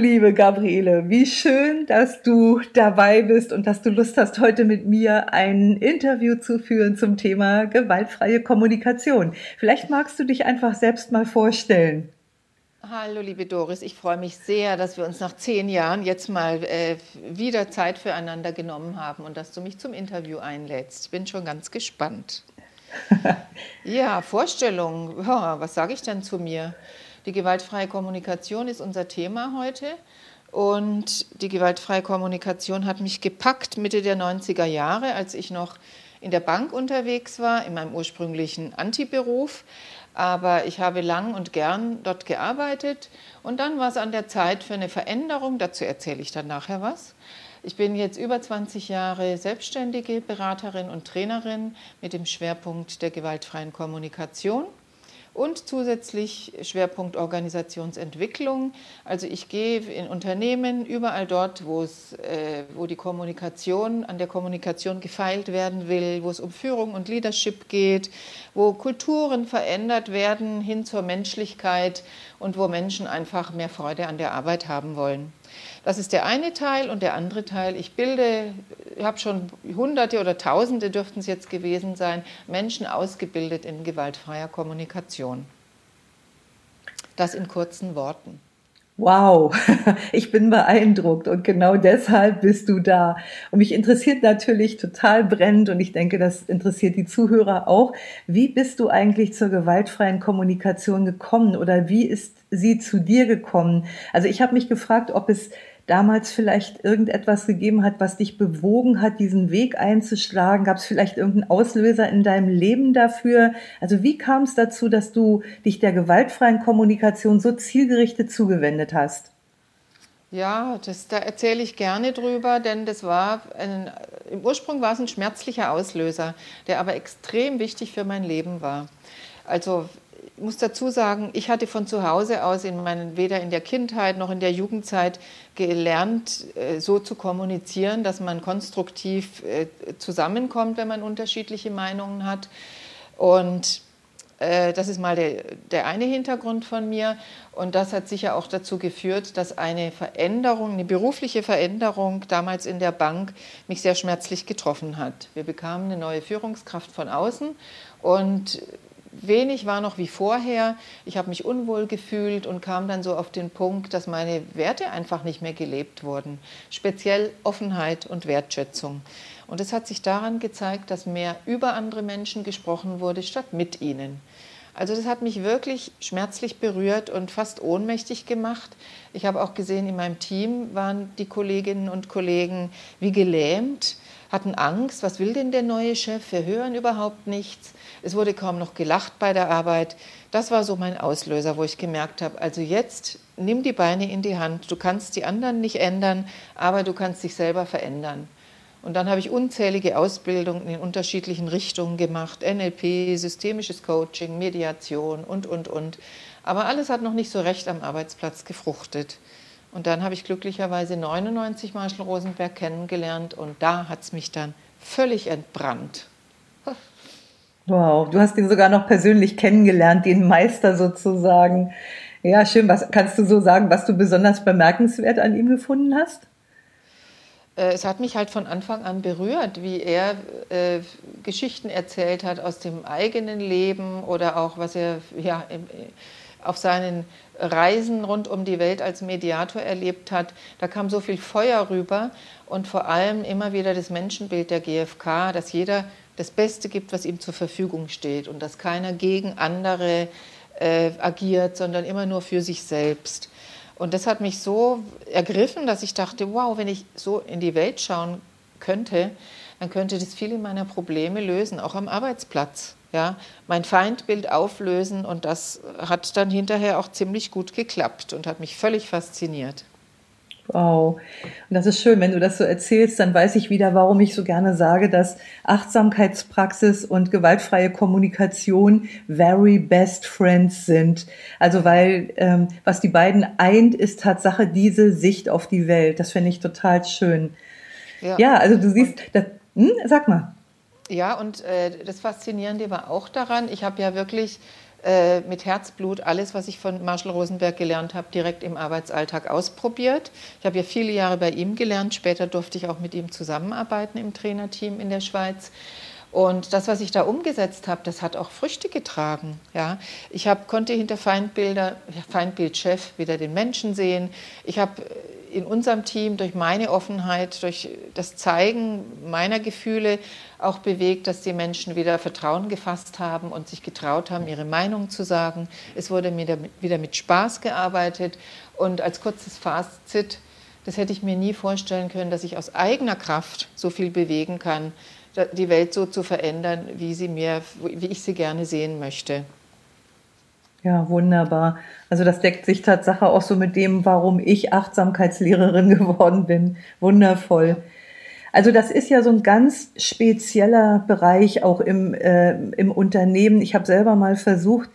Liebe Gabriele, wie schön, dass du dabei bist und dass du Lust hast, heute mit mir ein Interview zu führen zum Thema gewaltfreie Kommunikation. Vielleicht magst du dich einfach selbst mal vorstellen. Hallo, liebe Doris, ich freue mich sehr, dass wir uns nach zehn Jahren jetzt mal äh, wieder Zeit füreinander genommen haben und dass du mich zum Interview einlädst. Ich bin schon ganz gespannt. ja, Vorstellung, ja, was sage ich denn zu mir? Die gewaltfreie Kommunikation ist unser Thema heute. Und die gewaltfreie Kommunikation hat mich gepackt Mitte der 90er Jahre, als ich noch in der Bank unterwegs war, in meinem ursprünglichen Antiberuf. Aber ich habe lang und gern dort gearbeitet. Und dann war es an der Zeit für eine Veränderung. Dazu erzähle ich dann nachher was. Ich bin jetzt über 20 Jahre selbstständige Beraterin und Trainerin mit dem Schwerpunkt der gewaltfreien Kommunikation und zusätzlich Schwerpunkt Organisationsentwicklung. Also ich gehe in Unternehmen überall dort, wo, es, äh, wo die Kommunikation, an der Kommunikation gefeilt werden will, wo es um Führung und Leadership geht, wo Kulturen verändert werden hin zur Menschlichkeit und wo Menschen einfach mehr Freude an der Arbeit haben wollen. Das ist der eine Teil und der andere Teil, ich bilde, ich habe schon Hunderte oder Tausende dürften es jetzt gewesen sein, Menschen ausgebildet in gewaltfreier Kommunikation. Das in kurzen Worten. Wow, ich bin beeindruckt und genau deshalb bist du da. Und mich interessiert natürlich total brennend und ich denke, das interessiert die Zuhörer auch. Wie bist du eigentlich zur gewaltfreien Kommunikation gekommen oder wie ist sie zu dir gekommen? Also ich habe mich gefragt, ob es damals vielleicht irgendetwas gegeben hat, was dich bewogen hat, diesen Weg einzuschlagen? Gab es vielleicht irgendeinen Auslöser in deinem Leben dafür? Also wie kam es dazu, dass du dich der gewaltfreien Kommunikation so zielgerichtet zugewendet hast? Ja, das, da erzähle ich gerne drüber, denn das war ein, im Ursprung war es ein schmerzlicher Auslöser, der aber extrem wichtig für mein Leben war. Also ich muss dazu sagen, ich hatte von zu Hause aus in meinen, weder in der Kindheit noch in der Jugendzeit gelernt, äh, so zu kommunizieren, dass man konstruktiv äh, zusammenkommt, wenn man unterschiedliche Meinungen hat. Und äh, das ist mal der, der eine Hintergrund von mir. Und das hat sicher auch dazu geführt, dass eine Veränderung, eine berufliche Veränderung damals in der Bank mich sehr schmerzlich getroffen hat. Wir bekamen eine neue Führungskraft von außen und wenig war noch wie vorher. Ich habe mich unwohl gefühlt und kam dann so auf den Punkt, dass meine Werte einfach nicht mehr gelebt wurden. Speziell Offenheit und Wertschätzung. Und es hat sich daran gezeigt, dass mehr über andere Menschen gesprochen wurde, statt mit ihnen. Also das hat mich wirklich schmerzlich berührt und fast ohnmächtig gemacht. Ich habe auch gesehen, in meinem Team waren die Kolleginnen und Kollegen wie gelähmt, hatten Angst, was will denn der neue Chef, wir hören überhaupt nichts. Es wurde kaum noch gelacht bei der Arbeit. Das war so mein Auslöser, wo ich gemerkt habe, also jetzt nimm die Beine in die Hand. Du kannst die anderen nicht ändern, aber du kannst dich selber verändern. Und dann habe ich unzählige Ausbildungen in unterschiedlichen Richtungen gemacht, NLP, systemisches Coaching, Mediation und, und, und. Aber alles hat noch nicht so recht am Arbeitsplatz gefruchtet. Und dann habe ich glücklicherweise 99 Marshall Rosenberg kennengelernt und da hat es mich dann völlig entbrannt. Wow, du hast ihn sogar noch persönlich kennengelernt, den Meister sozusagen. Ja, schön. Was kannst du so sagen, was du besonders bemerkenswert an ihm gefunden hast? Äh, es hat mich halt von Anfang an berührt, wie er äh, Geschichten erzählt hat aus dem eigenen Leben oder auch was er ja, im, auf seinen Reisen rund um die Welt als Mediator erlebt hat. Da kam so viel Feuer rüber und vor allem immer wieder das Menschenbild der GfK, dass jeder das Beste gibt, was ihm zur Verfügung steht und dass keiner gegen andere äh, agiert, sondern immer nur für sich selbst. Und das hat mich so ergriffen, dass ich dachte, wow, wenn ich so in die Welt schauen könnte, dann könnte das viele meiner Probleme lösen, auch am Arbeitsplatz. Ja, mein Feindbild auflösen und das hat dann hinterher auch ziemlich gut geklappt und hat mich völlig fasziniert. Wow. Und das ist schön, wenn du das so erzählst, dann weiß ich wieder, warum ich so gerne sage, dass Achtsamkeitspraxis und gewaltfreie Kommunikation very best friends sind. Also weil ähm, was die beiden eint, ist Tatsache diese Sicht auf die Welt. Das finde ich total schön. Ja, ja also du siehst, das, hm, sag mal. Ja, und äh, das Faszinierende war auch daran, ich habe ja wirklich äh, mit Herzblut alles, was ich von Marshall Rosenberg gelernt habe, direkt im Arbeitsalltag ausprobiert. Ich habe ja viele Jahre bei ihm gelernt, später durfte ich auch mit ihm zusammenarbeiten im Trainerteam in der Schweiz. Und das, was ich da umgesetzt habe, das hat auch Früchte getragen. Ja, ich hab, konnte hinter Feindbilder, Feindbildchef wieder den Menschen sehen. Ich habe in unserem Team durch meine Offenheit, durch das Zeigen meiner Gefühle auch bewegt, dass die Menschen wieder Vertrauen gefasst haben und sich getraut haben, ihre Meinung zu sagen. Es wurde wieder mit Spaß gearbeitet und als kurzes Fazit, das hätte ich mir nie vorstellen können, dass ich aus eigener Kraft so viel bewegen kann, die Welt so zu verändern, wie, sie mir, wie ich sie gerne sehen möchte. Ja, wunderbar. Also das deckt sich Tatsache auch so mit dem, warum ich Achtsamkeitslehrerin geworden bin. Wundervoll. Also das ist ja so ein ganz spezieller Bereich auch im, äh, im Unternehmen. Ich habe selber mal versucht,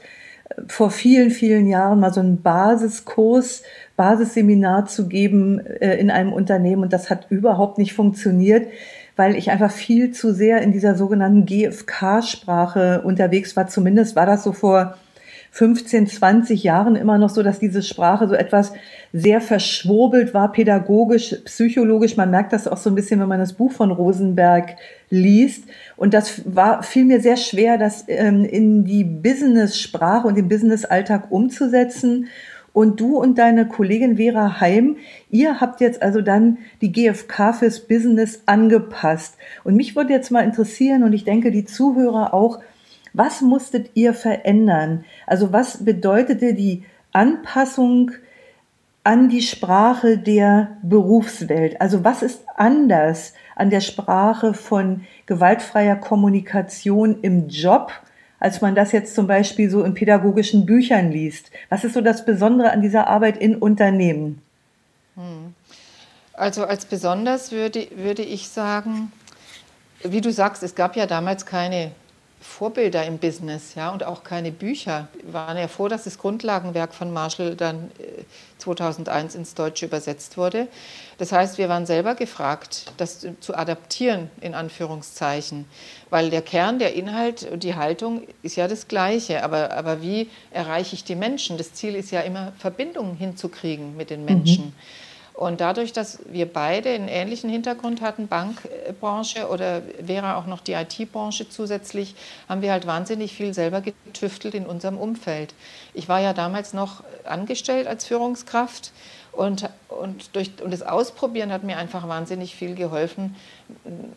vor vielen, vielen Jahren mal so einen Basiskurs, Basisseminar zu geben äh, in einem Unternehmen und das hat überhaupt nicht funktioniert, weil ich einfach viel zu sehr in dieser sogenannten GFK-Sprache unterwegs war. Zumindest war das so vor 15, 20 Jahren immer noch so, dass diese Sprache so etwas sehr verschwurbelt war, pädagogisch, psychologisch. Man merkt das auch so ein bisschen, wenn man das Buch von Rosenberg liest. Und das war, fiel mir sehr schwer, das ähm, in die Business-Sprache und den Business-Alltag umzusetzen. Und du und deine Kollegin Vera Heim, ihr habt jetzt also dann die GfK fürs Business angepasst. Und mich würde jetzt mal interessieren, und ich denke die Zuhörer auch, was musstet ihr verändern? Also was bedeutete die Anpassung an die Sprache der Berufswelt? Also was ist anders an der Sprache von gewaltfreier Kommunikation im Job, als man das jetzt zum Beispiel so in pädagogischen Büchern liest? Was ist so das Besondere an dieser Arbeit in Unternehmen? Hm. Also als besonders würde, würde ich sagen, wie du sagst, es gab ja damals keine Vorbilder im Business, ja, und auch keine Bücher. Wir waren ja froh, dass das Grundlagenwerk von Marshall dann 2001 äh, ins Deutsche übersetzt wurde. Das heißt, wir waren selber gefragt, das zu adaptieren, in Anführungszeichen, weil der Kern, der Inhalt und die Haltung ist ja das Gleiche. Aber, aber wie erreiche ich die Menschen? Das Ziel ist ja immer, Verbindungen hinzukriegen mit den Menschen. Mhm. Und dadurch, dass wir beide einen ähnlichen Hintergrund hatten, Bankbranche oder wäre auch noch die IT-Branche zusätzlich, haben wir halt wahnsinnig viel selber getüftelt in unserem Umfeld. Ich war ja damals noch angestellt als Führungskraft und, und, durch, und das Ausprobieren hat mir einfach wahnsinnig viel geholfen,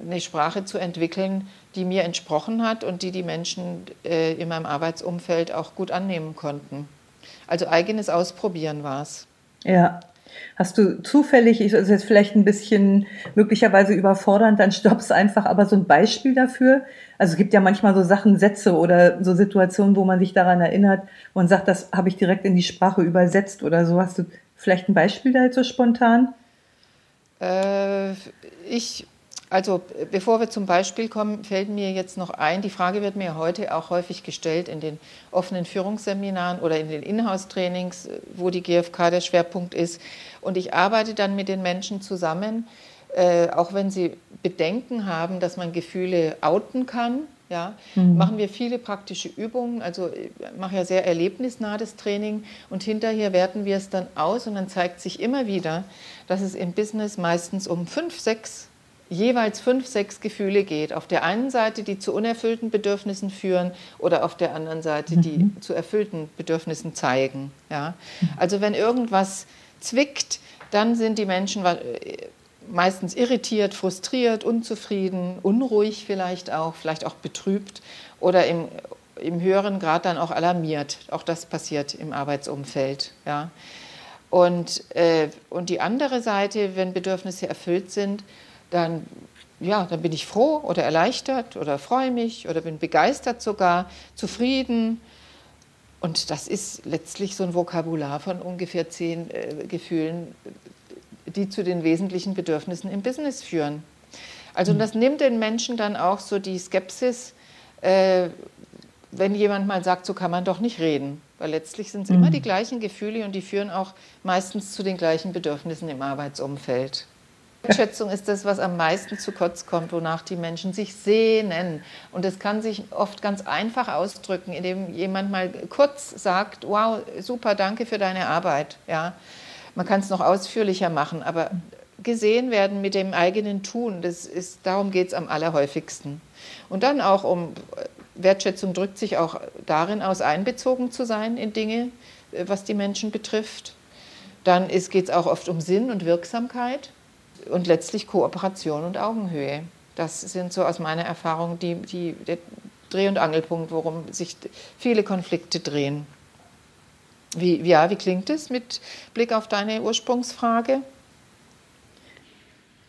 eine Sprache zu entwickeln, die mir entsprochen hat und die die Menschen äh, in meinem Arbeitsumfeld auch gut annehmen konnten. Also eigenes Ausprobieren war es. Ja, Hast du zufällig, ist also jetzt vielleicht ein bisschen möglicherweise überfordernd, dann stoppst einfach, aber so ein Beispiel dafür? Also es gibt ja manchmal so Sachen, Sätze oder so Situationen, wo man sich daran erinnert und sagt, das habe ich direkt in die Sprache übersetzt oder so. Hast du vielleicht ein Beispiel da jetzt so spontan? Äh, ich also bevor wir zum Beispiel kommen, fällt mir jetzt noch ein, die Frage wird mir heute auch häufig gestellt in den offenen Führungsseminaren oder in den Inhouse-Trainings, wo die GfK der Schwerpunkt ist. Und ich arbeite dann mit den Menschen zusammen, äh, auch wenn sie Bedenken haben, dass man Gefühle outen kann. Ja, mhm. machen wir viele praktische Übungen. Also ich mache ja sehr erlebnisnah das Training und hinterher werten wir es dann aus und dann zeigt sich immer wieder, dass es im Business meistens um fünf, sechs jeweils fünf, sechs Gefühle geht. Auf der einen Seite, die zu unerfüllten Bedürfnissen führen oder auf der anderen Seite, die mhm. zu erfüllten Bedürfnissen zeigen. Ja? Also wenn irgendwas zwickt, dann sind die Menschen meistens irritiert, frustriert, unzufrieden, unruhig vielleicht auch, vielleicht auch betrübt oder im, im höheren Grad dann auch alarmiert. Auch das passiert im Arbeitsumfeld. Ja? Und, äh, und die andere Seite, wenn Bedürfnisse erfüllt sind, dann, ja, dann bin ich froh oder erleichtert oder freue mich oder bin begeistert sogar, zufrieden. Und das ist letztlich so ein Vokabular von ungefähr zehn äh, Gefühlen, die zu den wesentlichen Bedürfnissen im Business führen. Also das nimmt den Menschen dann auch so die Skepsis, äh, wenn jemand mal sagt, so kann man doch nicht reden. Weil letztlich sind es mhm. immer die gleichen Gefühle und die führen auch meistens zu den gleichen Bedürfnissen im Arbeitsumfeld. Wertschätzung ist das, was am meisten zu kurz kommt, wonach die Menschen sich sehnen. Und das kann sich oft ganz einfach ausdrücken, indem jemand mal kurz sagt, wow, super, danke für deine Arbeit. Ja, man kann es noch ausführlicher machen, aber gesehen werden mit dem eigenen Tun, das ist, darum geht es am allerhäufigsten. Und dann auch um Wertschätzung drückt sich auch darin aus, einbezogen zu sein in Dinge, äh, was die Menschen betrifft. Dann geht es auch oft um Sinn und Wirksamkeit und letztlich Kooperation und Augenhöhe. Das sind so aus meiner Erfahrung die, die, der Dreh- und Angelpunkt, worum sich viele Konflikte drehen. Wie, ja, wie klingt es mit Blick auf deine Ursprungsfrage?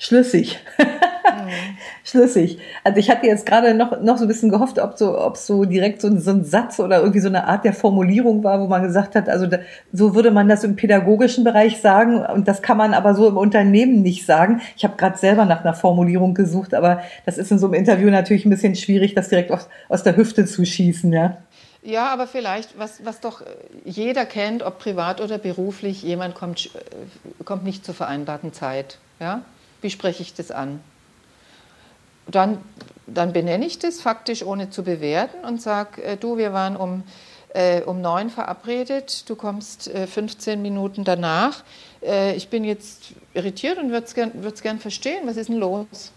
Schlüssig. Schlüssig. Also ich hatte jetzt gerade noch, noch so ein bisschen gehofft, ob so, ob so direkt so, so ein Satz oder irgendwie so eine Art der Formulierung war, wo man gesagt hat, also da, so würde man das im pädagogischen Bereich sagen und das kann man aber so im Unternehmen nicht sagen. Ich habe gerade selber nach einer Formulierung gesucht, aber das ist in so einem Interview natürlich ein bisschen schwierig, das direkt aus, aus der Hüfte zu schießen, ja. Ja, aber vielleicht, was, was doch jeder kennt, ob privat oder beruflich, jemand kommt, äh, kommt nicht zur vereinbarten Zeit. Ja? Wie spreche ich das an? dann, dann benenne ich das faktisch ohne zu bewerten und sage, äh, du, wir waren um, äh, um neun verabredet, du kommst äh, 15 Minuten danach. Äh, ich bin jetzt irritiert und würde es gern, gern verstehen, was ist denn los?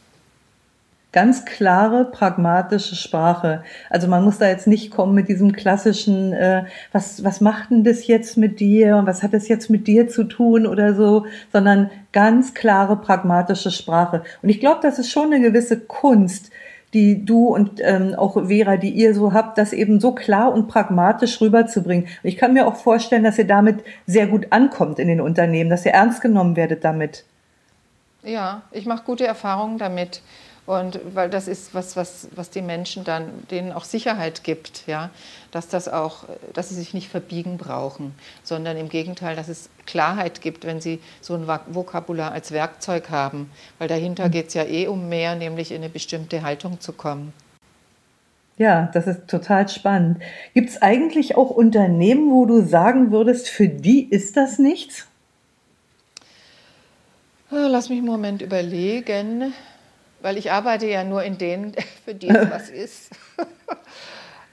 Ganz klare, pragmatische Sprache. Also man muss da jetzt nicht kommen mit diesem klassischen, äh, was, was macht denn das jetzt mit dir? Was hat das jetzt mit dir zu tun oder so, sondern ganz klare, pragmatische Sprache. Und ich glaube, das ist schon eine gewisse Kunst, die du und ähm, auch Vera, die ihr so habt, das eben so klar und pragmatisch rüberzubringen. Und ich kann mir auch vorstellen, dass ihr damit sehr gut ankommt in den Unternehmen, dass ihr ernst genommen werdet damit. Ja, ich mache gute Erfahrungen damit. Und weil das ist was, was, was die Menschen dann, denen auch Sicherheit gibt, ja, dass das auch, dass sie sich nicht verbiegen brauchen, sondern im Gegenteil, dass es Klarheit gibt, wenn sie so ein Vokabular als Werkzeug haben. Weil dahinter geht es ja eh um mehr, nämlich in eine bestimmte Haltung zu kommen. Ja, das ist total spannend. Gibt es eigentlich auch Unternehmen, wo du sagen würdest, für die ist das nichts? Lass mich einen Moment überlegen weil ich arbeite ja nur in denen, für die es was ist.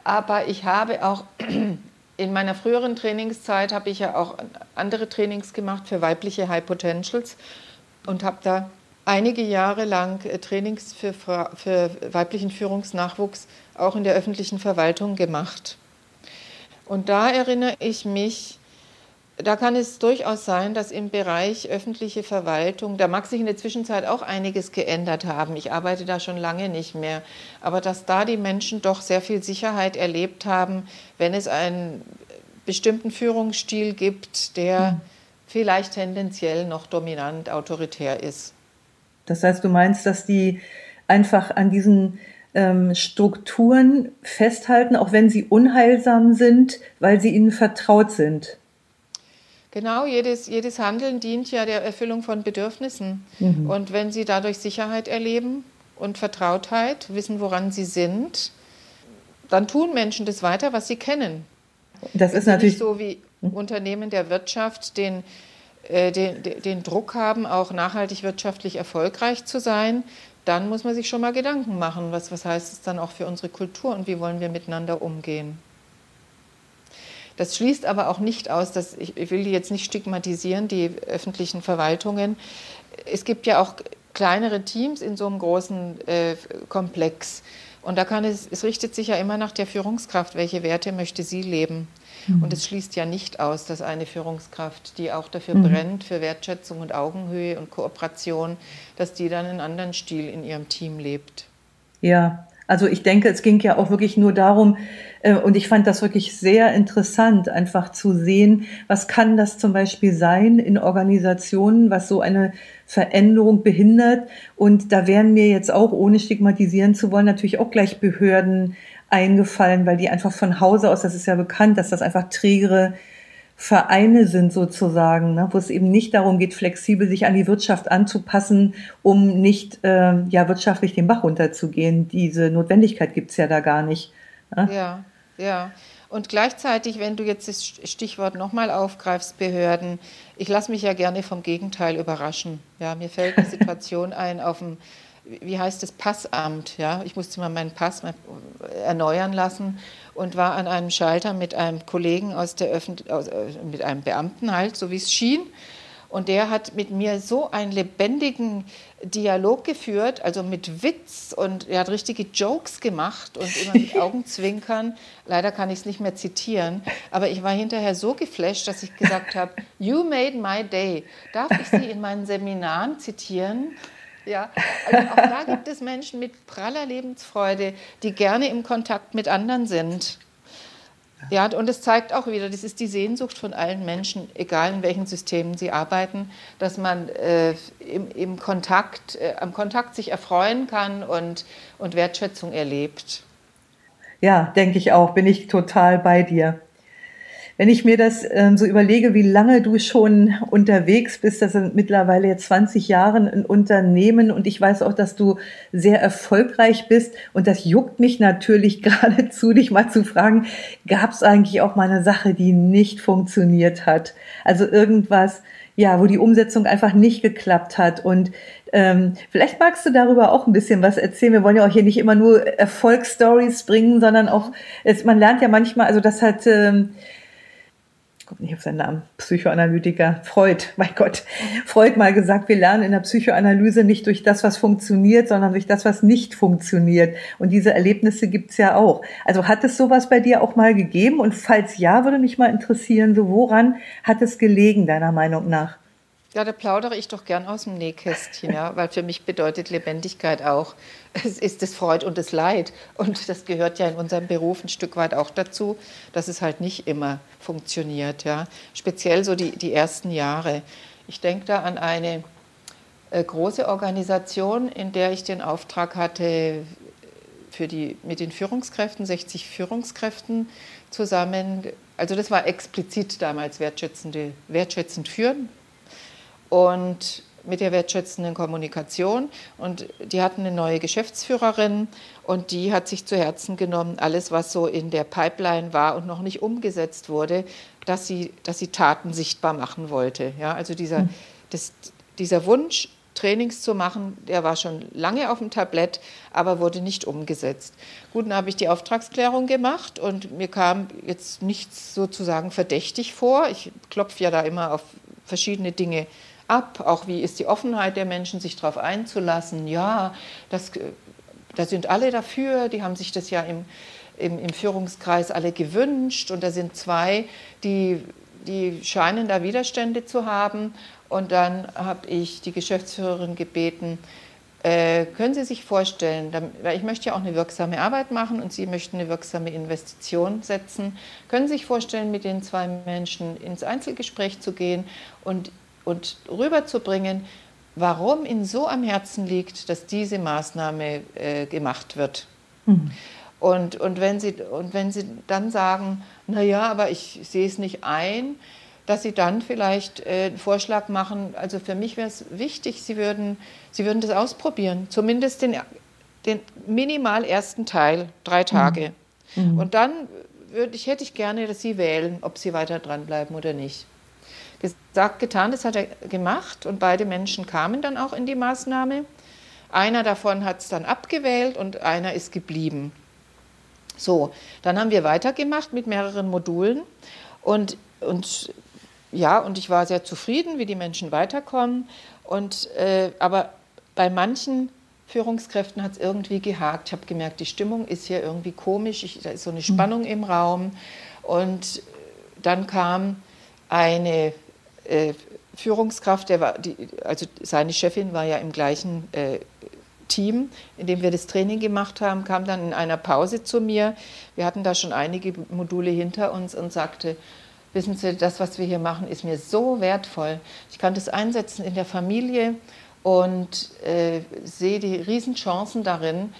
Aber ich habe auch in meiner früheren Trainingszeit habe ich ja auch andere Trainings gemacht für weibliche High Potentials und habe da einige Jahre lang äh, Trainings für, für weiblichen Führungsnachwuchs auch in der öffentlichen Verwaltung gemacht. Und da erinnere ich mich, da kann es durchaus sein, dass im Bereich öffentliche Verwaltung, da mag sich in der Zwischenzeit auch einiges geändert haben. Ich arbeite da schon lange nicht mehr. Aber dass da die Menschen doch sehr viel Sicherheit erlebt haben, wenn es einen bestimmten Führungsstil gibt, der mhm. vielleicht tendenziell noch dominant autoritär ist. Das heißt, du meinst, dass die einfach an diesen ähm, Strukturen festhalten, auch wenn sie unheilsam sind, weil sie ihnen vertraut sind. Genau, jedes, jedes Handeln dient ja der Erfüllung von Bedürfnissen. Mhm. Und wenn Sie dadurch Sicherheit erleben und Vertrautheit, wissen, woran Sie sind, dann tun Menschen das weiter, was sie kennen. Das ist natürlich nicht so wie mhm. Unternehmen der Wirtschaft den, äh, den, den Druck haben, auch nachhaltig wirtschaftlich erfolgreich zu sein. Dann muss man sich schon mal Gedanken machen, was, was heißt es dann auch für unsere Kultur und wie wollen wir miteinander umgehen. Das schließt aber auch nicht aus, dass ich, ich will die jetzt nicht stigmatisieren, die öffentlichen Verwaltungen. Es gibt ja auch kleinere Teams in so einem großen äh, Komplex. Und da kann es, es richtet sich ja immer nach der Führungskraft, welche Werte möchte sie leben. Mhm. Und es schließt ja nicht aus, dass eine Führungskraft, die auch dafür mhm. brennt, für Wertschätzung und Augenhöhe und Kooperation, dass die dann einen anderen Stil in ihrem Team lebt. Ja, also ich denke, es ging ja auch wirklich nur darum, äh, und ich fand das wirklich sehr interessant, einfach zu sehen, was kann das zum Beispiel sein in Organisationen, was so eine Veränderung behindert. Und da wären mir jetzt auch, ohne stigmatisieren zu wollen, natürlich auch gleich Behörden eingefallen, weil die einfach von Hause aus, das ist ja bekannt, dass das einfach trägere Vereine sind sozusagen, ne, wo es eben nicht darum geht, flexibel sich an die Wirtschaft anzupassen, um nicht äh, ja wirtschaftlich den Bach runterzugehen. Diese Notwendigkeit gibt's ja da gar nicht. Ne? Ja, ja. Und gleichzeitig, wenn du jetzt das Stichwort nochmal aufgreifst, Behörden, ich lasse mich ja gerne vom Gegenteil überraschen. Ja, mir fällt eine Situation ein auf dem, wie heißt es, Passamt. Ja, ich musste mal meinen Pass erneuern lassen und war an einem Schalter mit einem Kollegen aus der Öffent aus, äh, mit einem Beamten halt, so wie es schien. Und der hat mit mir so einen lebendigen Dialog geführt, also mit Witz und er hat richtige Jokes gemacht und immer mit Augenzwinkern. Leider kann ich es nicht mehr zitieren, aber ich war hinterher so geflasht, dass ich gesagt habe, You made my day. Darf ich Sie in meinen Seminaren zitieren? Ja, also auch da gibt es Menschen mit praller Lebensfreude, die gerne im Kontakt mit anderen sind. Ja, und es zeigt auch wieder, das ist die Sehnsucht von allen Menschen, egal in welchen Systemen sie arbeiten, dass man äh, im, im, Kontakt, äh, am Kontakt sich erfreuen kann und, und Wertschätzung erlebt. Ja, denke ich auch, bin ich total bei dir. Wenn ich mir das ähm, so überlege, wie lange du schon unterwegs bist, das sind mittlerweile jetzt 20 Jahre ein Unternehmen und ich weiß auch, dass du sehr erfolgreich bist und das juckt mich natürlich geradezu, dich mal zu fragen, gab es eigentlich auch mal eine Sache, die nicht funktioniert hat? Also irgendwas, ja, wo die Umsetzung einfach nicht geklappt hat und ähm, vielleicht magst du darüber auch ein bisschen was erzählen. Wir wollen ja auch hier nicht immer nur Erfolgsstories bringen, sondern auch, es, man lernt ja manchmal, also das hat ähm, kommt nicht auf seinen Namen, Psychoanalytiker, Freud, mein Gott, Freud mal gesagt, wir lernen in der Psychoanalyse nicht durch das, was funktioniert, sondern durch das, was nicht funktioniert. Und diese Erlebnisse gibt's ja auch. Also hat es sowas bei dir auch mal gegeben? Und falls ja, würde mich mal interessieren, so woran hat es gelegen, deiner Meinung nach? Ja, da plaudere ich doch gern aus dem Nähkästchen, ja, weil für mich bedeutet Lebendigkeit auch, es ist das Freud und das Leid. Und das gehört ja in unserem Beruf ein Stück weit auch dazu, dass es halt nicht immer funktioniert, ja. Speziell so die, die ersten Jahre. Ich denke da an eine äh, große Organisation, in der ich den Auftrag hatte, für die, mit den Führungskräften, 60 Führungskräften zusammen, also das war explizit damals wertschätzende, wertschätzend führen, und mit der wertschätzenden Kommunikation. Und die hatten eine neue Geschäftsführerin und die hat sich zu Herzen genommen, alles, was so in der Pipeline war und noch nicht umgesetzt wurde, dass sie, dass sie Taten sichtbar machen wollte. Ja, also dieser, mhm. das, dieser Wunsch, Trainings zu machen, der war schon lange auf dem Tablett, aber wurde nicht umgesetzt. Gut, dann habe ich die Auftragsklärung gemacht und mir kam jetzt nichts sozusagen verdächtig vor. Ich klopfe ja da immer auf verschiedene Dinge ab, auch wie ist die Offenheit der Menschen, sich darauf einzulassen. Ja, das, da sind alle dafür, die haben sich das ja im, im, im Führungskreis alle gewünscht und da sind zwei, die, die scheinen da Widerstände zu haben. Und dann habe ich die Geschäftsführerin gebeten, äh, können Sie sich vorstellen, weil ich möchte ja auch eine wirksame Arbeit machen und Sie möchten eine wirksame Investition setzen, können Sie sich vorstellen, mit den zwei Menschen ins Einzelgespräch zu gehen und und rüberzubringen, warum Ihnen so am Herzen liegt, dass diese Maßnahme äh, gemacht wird. Mhm. Und, und, wenn Sie, und wenn Sie dann sagen, naja, aber ich sehe es nicht ein, dass Sie dann vielleicht äh, einen Vorschlag machen. Also für mich wäre es wichtig, Sie würden, Sie würden das ausprobieren, zumindest den, den minimal ersten Teil, drei Tage. Mhm. Und dann würde ich, hätte ich gerne, dass Sie wählen, ob Sie weiter dranbleiben oder nicht. Gesagt, getan, das hat er gemacht und beide Menschen kamen dann auch in die Maßnahme. Einer davon hat es dann abgewählt und einer ist geblieben. So, dann haben wir weitergemacht mit mehreren Modulen und, und ja, und ich war sehr zufrieden, wie die Menschen weiterkommen. Und, äh, aber bei manchen Führungskräften hat es irgendwie gehakt. Ich habe gemerkt, die Stimmung ist hier irgendwie komisch, ich, da ist so eine mhm. Spannung im Raum. Und dann kam eine äh, Führungskraft, der war, die, also seine Chefin war ja im gleichen äh, Team, in dem wir das Training gemacht haben, kam dann in einer Pause zu mir. Wir hatten da schon einige Module hinter uns und sagte, wissen Sie, das, was wir hier machen, ist mir so wertvoll. Ich kann das einsetzen in der Familie und äh, sehe die Riesenchancen darin.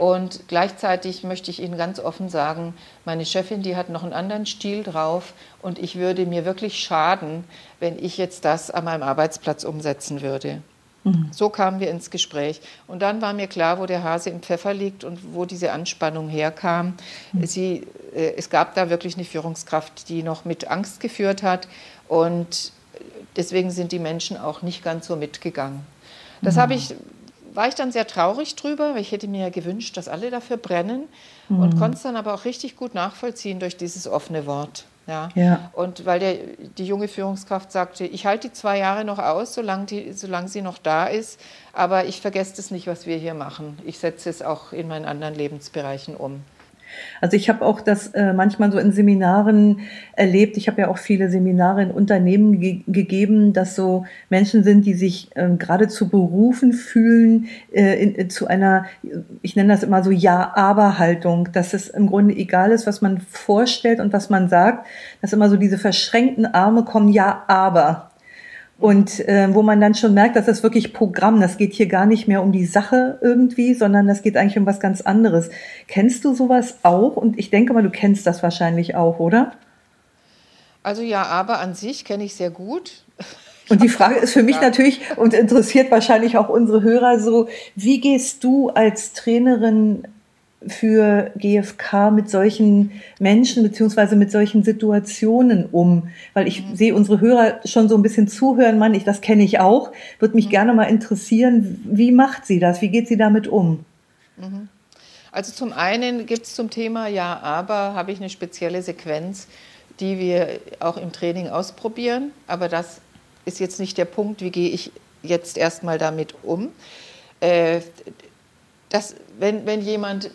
Und gleichzeitig möchte ich Ihnen ganz offen sagen, meine Chefin, die hat noch einen anderen Stil drauf und ich würde mir wirklich schaden, wenn ich jetzt das an meinem Arbeitsplatz umsetzen würde. Mhm. So kamen wir ins Gespräch. Und dann war mir klar, wo der Hase im Pfeffer liegt und wo diese Anspannung herkam. Mhm. Sie, äh, es gab da wirklich eine Führungskraft, die noch mit Angst geführt hat. Und deswegen sind die Menschen auch nicht ganz so mitgegangen. Das mhm. habe ich war ich dann sehr traurig drüber, weil ich hätte mir ja gewünscht, dass alle dafür brennen mhm. und konnte es dann aber auch richtig gut nachvollziehen durch dieses offene Wort. Ja. ja. Und weil der, die junge Führungskraft sagte, ich halte die zwei Jahre noch aus, solange, die, solange sie noch da ist, aber ich vergesse das nicht, was wir hier machen. Ich setze es auch in meinen anderen Lebensbereichen um. Also ich habe auch das äh, manchmal so in Seminaren erlebt. Ich habe ja auch viele Seminare in Unternehmen ge gegeben, dass so Menschen sind, die sich äh, geradezu berufen fühlen äh, in, in, zu einer, ich nenne das immer so Ja-Aber-Haltung, dass es im Grunde egal ist, was man vorstellt und was man sagt, dass immer so diese verschränkten Arme kommen, Ja, aber und äh, wo man dann schon merkt, dass das wirklich Programm, das geht hier gar nicht mehr um die Sache irgendwie, sondern das geht eigentlich um was ganz anderes. Kennst du sowas auch? Und ich denke mal, du kennst das wahrscheinlich auch, oder? Also ja, aber an sich kenne ich sehr gut. Und die Frage ist für mich natürlich und interessiert wahrscheinlich auch unsere Hörer so, wie gehst du als Trainerin für GfK mit solchen Menschen beziehungsweise mit solchen Situationen um? Weil ich mhm. sehe unsere Hörer schon so ein bisschen zuhören, Mann, ich, das kenne ich auch. Würde mich mhm. gerne mal interessieren, wie macht sie das? Wie geht sie damit um? Mhm. Also zum einen gibt es zum Thema Ja, aber habe ich eine spezielle Sequenz, die wir auch im Training ausprobieren. Aber das ist jetzt nicht der Punkt, wie gehe ich jetzt erstmal damit um. Äh, das, wenn, wenn jemand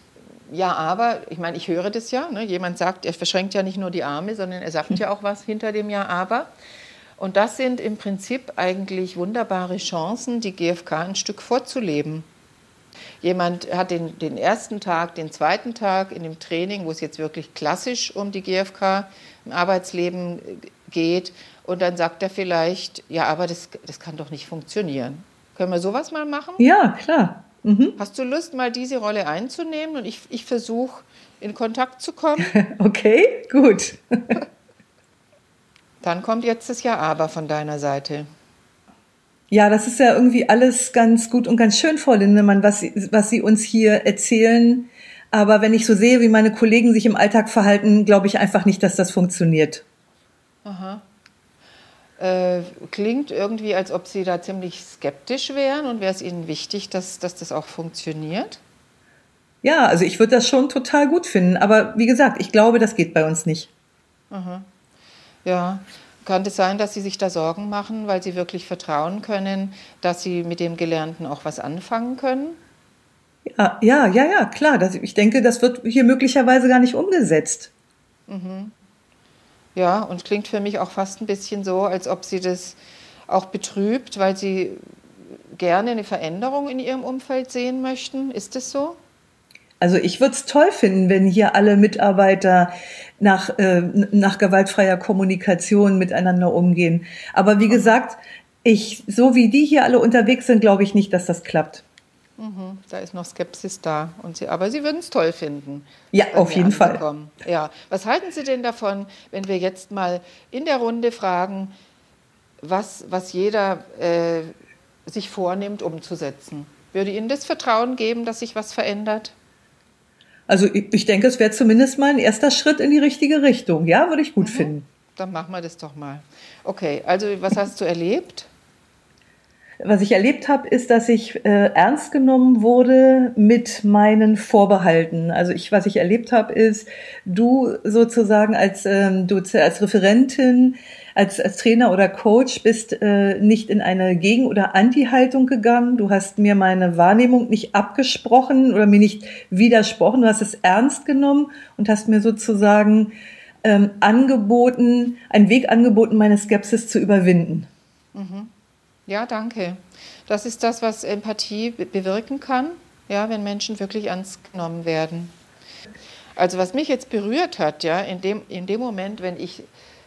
ja, aber, ich meine, ich höre das ja. Ne? Jemand sagt, er verschränkt ja nicht nur die Arme, sondern er sagt ja auch was hinter dem Ja, aber. Und das sind im Prinzip eigentlich wunderbare Chancen, die GfK ein Stück vorzuleben. Jemand hat den, den ersten Tag, den zweiten Tag in dem Training, wo es jetzt wirklich klassisch um die GfK im Arbeitsleben geht, und dann sagt er vielleicht, ja, aber das, das kann doch nicht funktionieren. Können wir sowas mal machen? Ja, klar. Mhm. Hast du Lust, mal diese Rolle einzunehmen? Und ich, ich versuche, in Kontakt zu kommen. okay, gut. Dann kommt jetzt das Ja-Aber von deiner Seite. Ja, das ist ja irgendwie alles ganz gut und ganz schön, Frau Lindemann, was Sie, was Sie uns hier erzählen. Aber wenn ich so sehe, wie meine Kollegen sich im Alltag verhalten, glaube ich einfach nicht, dass das funktioniert. Aha. Äh, klingt irgendwie, als ob Sie da ziemlich skeptisch wären und wäre es Ihnen wichtig, dass, dass das auch funktioniert? Ja, also ich würde das schon total gut finden, aber wie gesagt, ich glaube, das geht bei uns nicht. Aha. Ja, kann es sein, dass Sie sich da Sorgen machen, weil Sie wirklich vertrauen können, dass Sie mit dem Gelernten auch was anfangen können? Ja, ja, ja, ja klar. Das, ich denke, das wird hier möglicherweise gar nicht umgesetzt. Mhm. Ja, und klingt für mich auch fast ein bisschen so, als ob sie das auch betrübt, weil sie gerne eine Veränderung in ihrem Umfeld sehen möchten. Ist das so? Also ich würde es toll finden, wenn hier alle Mitarbeiter nach, äh, nach gewaltfreier Kommunikation miteinander umgehen. Aber wie gesagt, ich, so wie die hier alle unterwegs sind, glaube ich nicht, dass das klappt. Mhm, da ist noch Skepsis da. Und sie, aber Sie würden es toll finden. Ja, auf jeden Fall. Ja. Was halten Sie denn davon, wenn wir jetzt mal in der Runde fragen, was, was jeder äh, sich vornimmt, umzusetzen? Würde Ihnen das Vertrauen geben, dass sich was verändert? Also ich, ich denke, es wäre zumindest mal ein erster Schritt in die richtige Richtung. Ja, würde ich gut mhm. finden. Dann machen wir das doch mal. Okay, also was hast du erlebt? Was ich erlebt habe, ist, dass ich äh, ernst genommen wurde mit meinen Vorbehalten. Also ich, was ich erlebt habe, ist, du sozusagen als ähm, du als Referentin, als, als Trainer oder Coach bist äh, nicht in eine Gegen- oder Anti-Haltung gegangen. Du hast mir meine Wahrnehmung nicht abgesprochen oder mir nicht widersprochen. Du hast es ernst genommen und hast mir sozusagen ähm, angeboten, einen Weg angeboten, meine Skepsis zu überwinden. Mhm. Ja, danke. Das ist das, was Empathie bewirken kann, ja, wenn Menschen wirklich ernst genommen werden. Also was mich jetzt berührt hat, ja, in dem, in dem Moment, wenn ich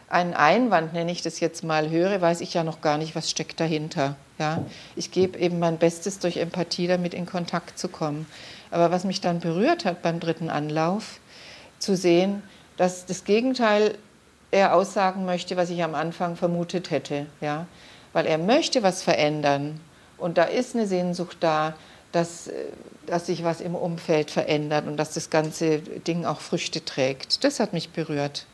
einen Einwand, nenne ich das jetzt mal, höre, weiß ich ja noch gar nicht, was steckt dahinter. Ja. Ich gebe eben mein Bestes durch Empathie damit in Kontakt zu kommen. Aber was mich dann berührt hat beim dritten Anlauf, zu sehen, dass das Gegenteil er aussagen möchte, was ich am Anfang vermutet hätte. Ja? Weil er möchte was verändern. Und da ist eine Sehnsucht da, dass, äh, dass sich was im Umfeld verändert und dass das ganze Ding auch Früchte trägt. Das hat mich berührt.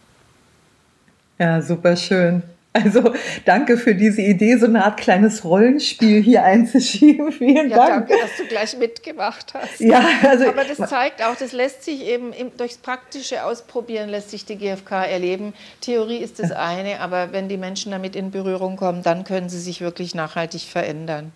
Ja, super schön. Also danke für diese Idee, so eine Art kleines Rollenspiel hier einzuschieben. Vielen ja, Dank. Danke, dass du gleich mitgemacht hast. Ja, also, Aber das zeigt auch, das lässt sich eben durchs praktische Ausprobieren, lässt sich die GfK erleben. Theorie ist das eine, aber wenn die Menschen damit in Berührung kommen, dann können sie sich wirklich nachhaltig verändern.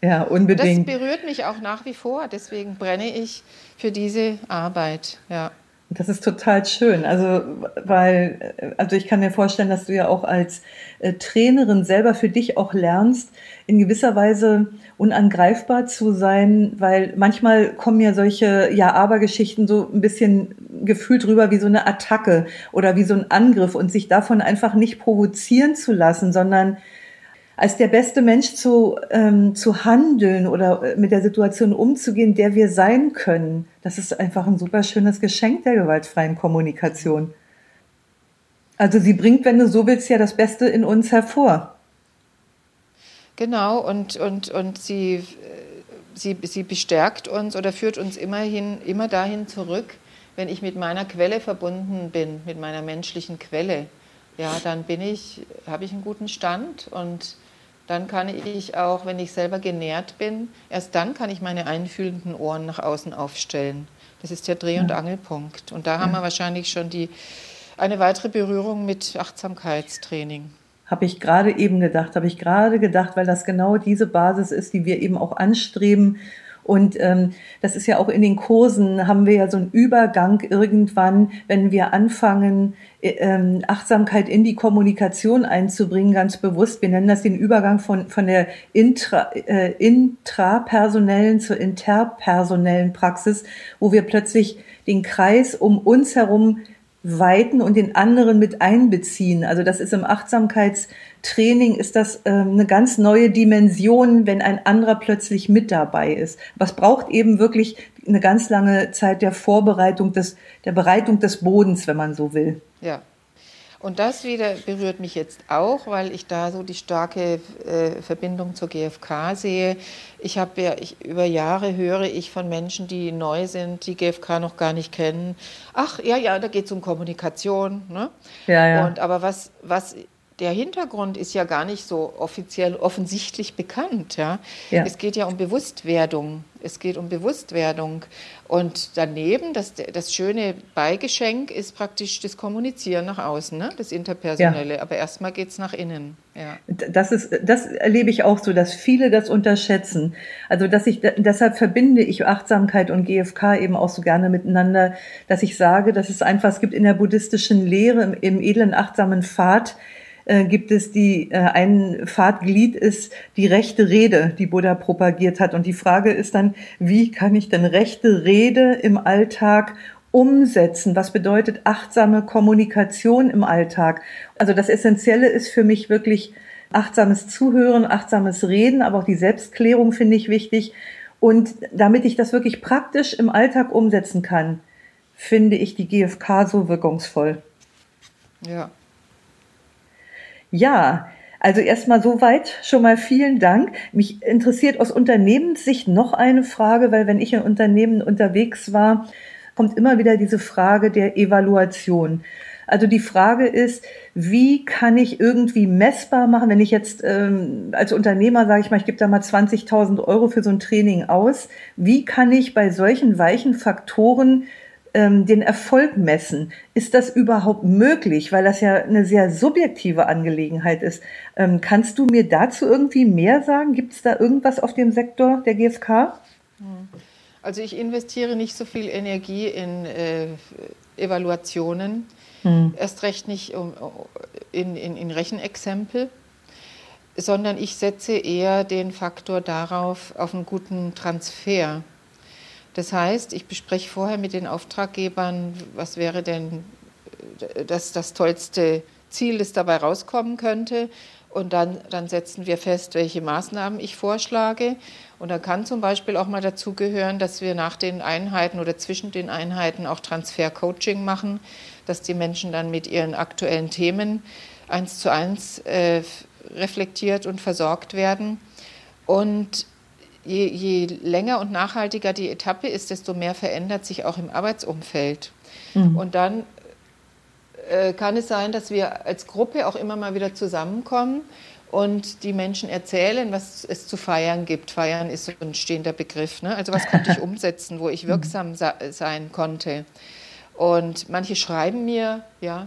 Ja, unbedingt. Das berührt mich auch nach wie vor, deswegen brenne ich für diese Arbeit. Ja. Das ist total schön. Also, weil, also ich kann mir vorstellen, dass du ja auch als äh, Trainerin selber für dich auch lernst, in gewisser Weise unangreifbar zu sein, weil manchmal kommen ja solche Ja-Aber-Geschichten so ein bisschen gefühlt rüber wie so eine Attacke oder wie so ein Angriff und sich davon einfach nicht provozieren zu lassen, sondern als der beste Mensch zu, ähm, zu handeln oder äh, mit der Situation umzugehen, der wir sein können. Das ist einfach ein super schönes Geschenk der gewaltfreien Kommunikation. Also sie bringt, wenn du so willst, ja das Beste in uns hervor. Genau, und, und, und sie, äh, sie, sie bestärkt uns oder führt uns immerhin, immer dahin zurück, wenn ich mit meiner Quelle verbunden bin, mit meiner menschlichen Quelle. Ja, dann bin ich, habe ich einen guten Stand und dann kann ich auch, wenn ich selber genährt bin, erst dann kann ich meine einfühlenden Ohren nach außen aufstellen. Das ist der Dreh- und ja. Angelpunkt. Und da ja. haben wir wahrscheinlich schon die, eine weitere Berührung mit Achtsamkeitstraining. Habe ich gerade eben gedacht, habe ich gerade gedacht, weil das genau diese Basis ist, die wir eben auch anstreben und ähm, das ist ja auch in den Kursen, haben wir ja so einen Übergang irgendwann, wenn wir anfangen, ähm, Achtsamkeit in die Kommunikation einzubringen, ganz bewusst. Wir nennen das den Übergang von, von der intra, äh, intrapersonellen zur interpersonellen Praxis, wo wir plötzlich den Kreis um uns herum weiten und den anderen mit einbeziehen. Also das ist im Achtsamkeitstraining ist das äh, eine ganz neue Dimension, wenn ein anderer plötzlich mit dabei ist. Was braucht eben wirklich eine ganz lange Zeit der Vorbereitung des der Bereitung des Bodens, wenn man so will. Ja. Und das wieder berührt mich jetzt auch, weil ich da so die starke äh, Verbindung zur GfK sehe. Ich habe ja, ich, über Jahre höre ich von Menschen, die neu sind, die GfK noch gar nicht kennen. Ach, ja, ja, da geht es um Kommunikation. Ne? Ja, ja. Und, aber was, was der Hintergrund ist ja gar nicht so offiziell offensichtlich bekannt. Ja? ja? Es geht ja um Bewusstwerdung. Es geht um Bewusstwerdung. Und daneben, das, das schöne Beigeschenk ist praktisch das Kommunizieren nach außen, ne? das Interpersonelle. Ja. Aber erstmal geht es nach innen. Ja. Das, ist, das erlebe ich auch so, dass viele das unterschätzen. Also, dass ich, deshalb verbinde ich Achtsamkeit und GFK eben auch so gerne miteinander, dass ich sage, dass es einfach, es gibt in der buddhistischen Lehre, im, im edlen achtsamen Pfad, äh, gibt es die, äh, ein Pfadglied ist die rechte Rede, die Buddha propagiert hat. Und die Frage ist dann, wie kann ich denn rechte Rede im Alltag umsetzen? Was bedeutet achtsame Kommunikation im Alltag? Also das Essentielle ist für mich wirklich achtsames Zuhören, achtsames Reden, aber auch die Selbstklärung finde ich wichtig. Und damit ich das wirklich praktisch im Alltag umsetzen kann, finde ich die GfK so wirkungsvoll. Ja, ja, also erstmal soweit schon mal vielen Dank. Mich interessiert aus Unternehmenssicht noch eine Frage, weil wenn ich in Unternehmen unterwegs war, kommt immer wieder diese Frage der Evaluation. Also die Frage ist, wie kann ich irgendwie messbar machen, wenn ich jetzt ähm, als Unternehmer sage ich mal, ich gebe da mal 20.000 Euro für so ein Training aus, wie kann ich bei solchen weichen Faktoren ähm, den Erfolg messen. Ist das überhaupt möglich, weil das ja eine sehr subjektive Angelegenheit ist? Ähm, kannst du mir dazu irgendwie mehr sagen? Gibt es da irgendwas auf dem Sektor der GfK? Hm. Also ich investiere nicht so viel Energie in äh, Evaluationen, hm. erst recht nicht um, in, in, in Rechenexempel sondern ich setze eher den Faktor darauf, auf einen guten Transfer. Das heißt, ich bespreche vorher mit den Auftraggebern, was wäre denn das, das tollste Ziel, das dabei rauskommen könnte. Und dann, dann setzen wir fest, welche Maßnahmen ich vorschlage. Und da kann zum Beispiel auch mal dazu gehören, dass wir nach den Einheiten oder zwischen den Einheiten auch Transfer-Coaching machen, dass die Menschen dann mit ihren aktuellen Themen eins zu eins äh, reflektiert und versorgt werden. Und je, je, länger und nachhaltiger die Etappe ist, desto mehr verändert sich auch im Arbeitsumfeld. Mhm. Und dann äh, kann es sein, dass wir als Gruppe auch immer mal wieder zusammenkommen und die Menschen erzählen, was es zu feiern gibt. Feiern ist so ein stehender Begriff. Ne? Also was konnte ich umsetzen, wo ich wirksam sein konnte. Und manche schreiben mir, ja,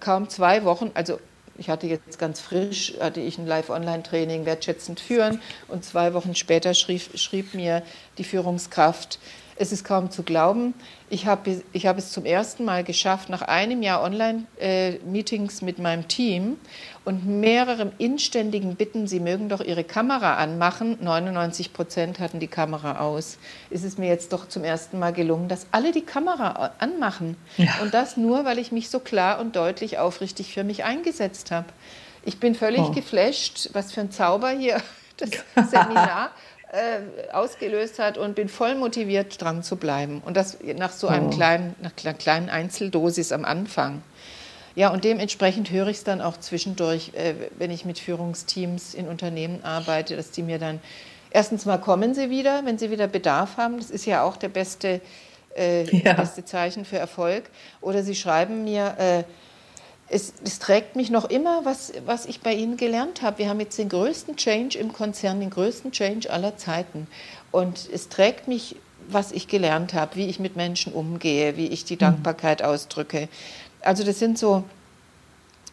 kaum zwei Wochen, also ich hatte jetzt ganz frisch, hatte ich ein Live-Online-Training wertschätzend führen. Und zwei Wochen später schrieb, schrieb mir die Führungskraft, es ist kaum zu glauben. Ich habe ich hab es zum ersten Mal geschafft, nach einem Jahr Online-Meetings mit meinem Team und mehreren inständigen Bitten, Sie mögen doch Ihre Kamera anmachen. 99 Prozent hatten die Kamera aus. Ist es mir jetzt doch zum ersten Mal gelungen, dass alle die Kamera anmachen. Ja. Und das nur, weil ich mich so klar und deutlich aufrichtig für mich eingesetzt habe. Ich bin völlig oh. geflasht, was für ein Zauber hier das Seminar äh, ausgelöst hat und bin voll motiviert, dran zu bleiben. Und das nach so einem oh. kleinen, nach einer kleinen Einzeldosis am Anfang. Ja, und dementsprechend höre ich es dann auch zwischendurch, äh, wenn ich mit Führungsteams in Unternehmen arbeite, dass die mir dann erstens mal kommen sie wieder, wenn sie wieder Bedarf haben. Das ist ja auch der beste, äh, ja. beste Zeichen für Erfolg. Oder sie schreiben mir, äh, es, es, trägt mich noch immer, was, was ich bei Ihnen gelernt habe. Wir haben jetzt den größten Change im Konzern, den größten Change aller Zeiten. Und es trägt mich, was ich gelernt habe, wie ich mit Menschen umgehe, wie ich die mhm. Dankbarkeit ausdrücke. Also das sind so,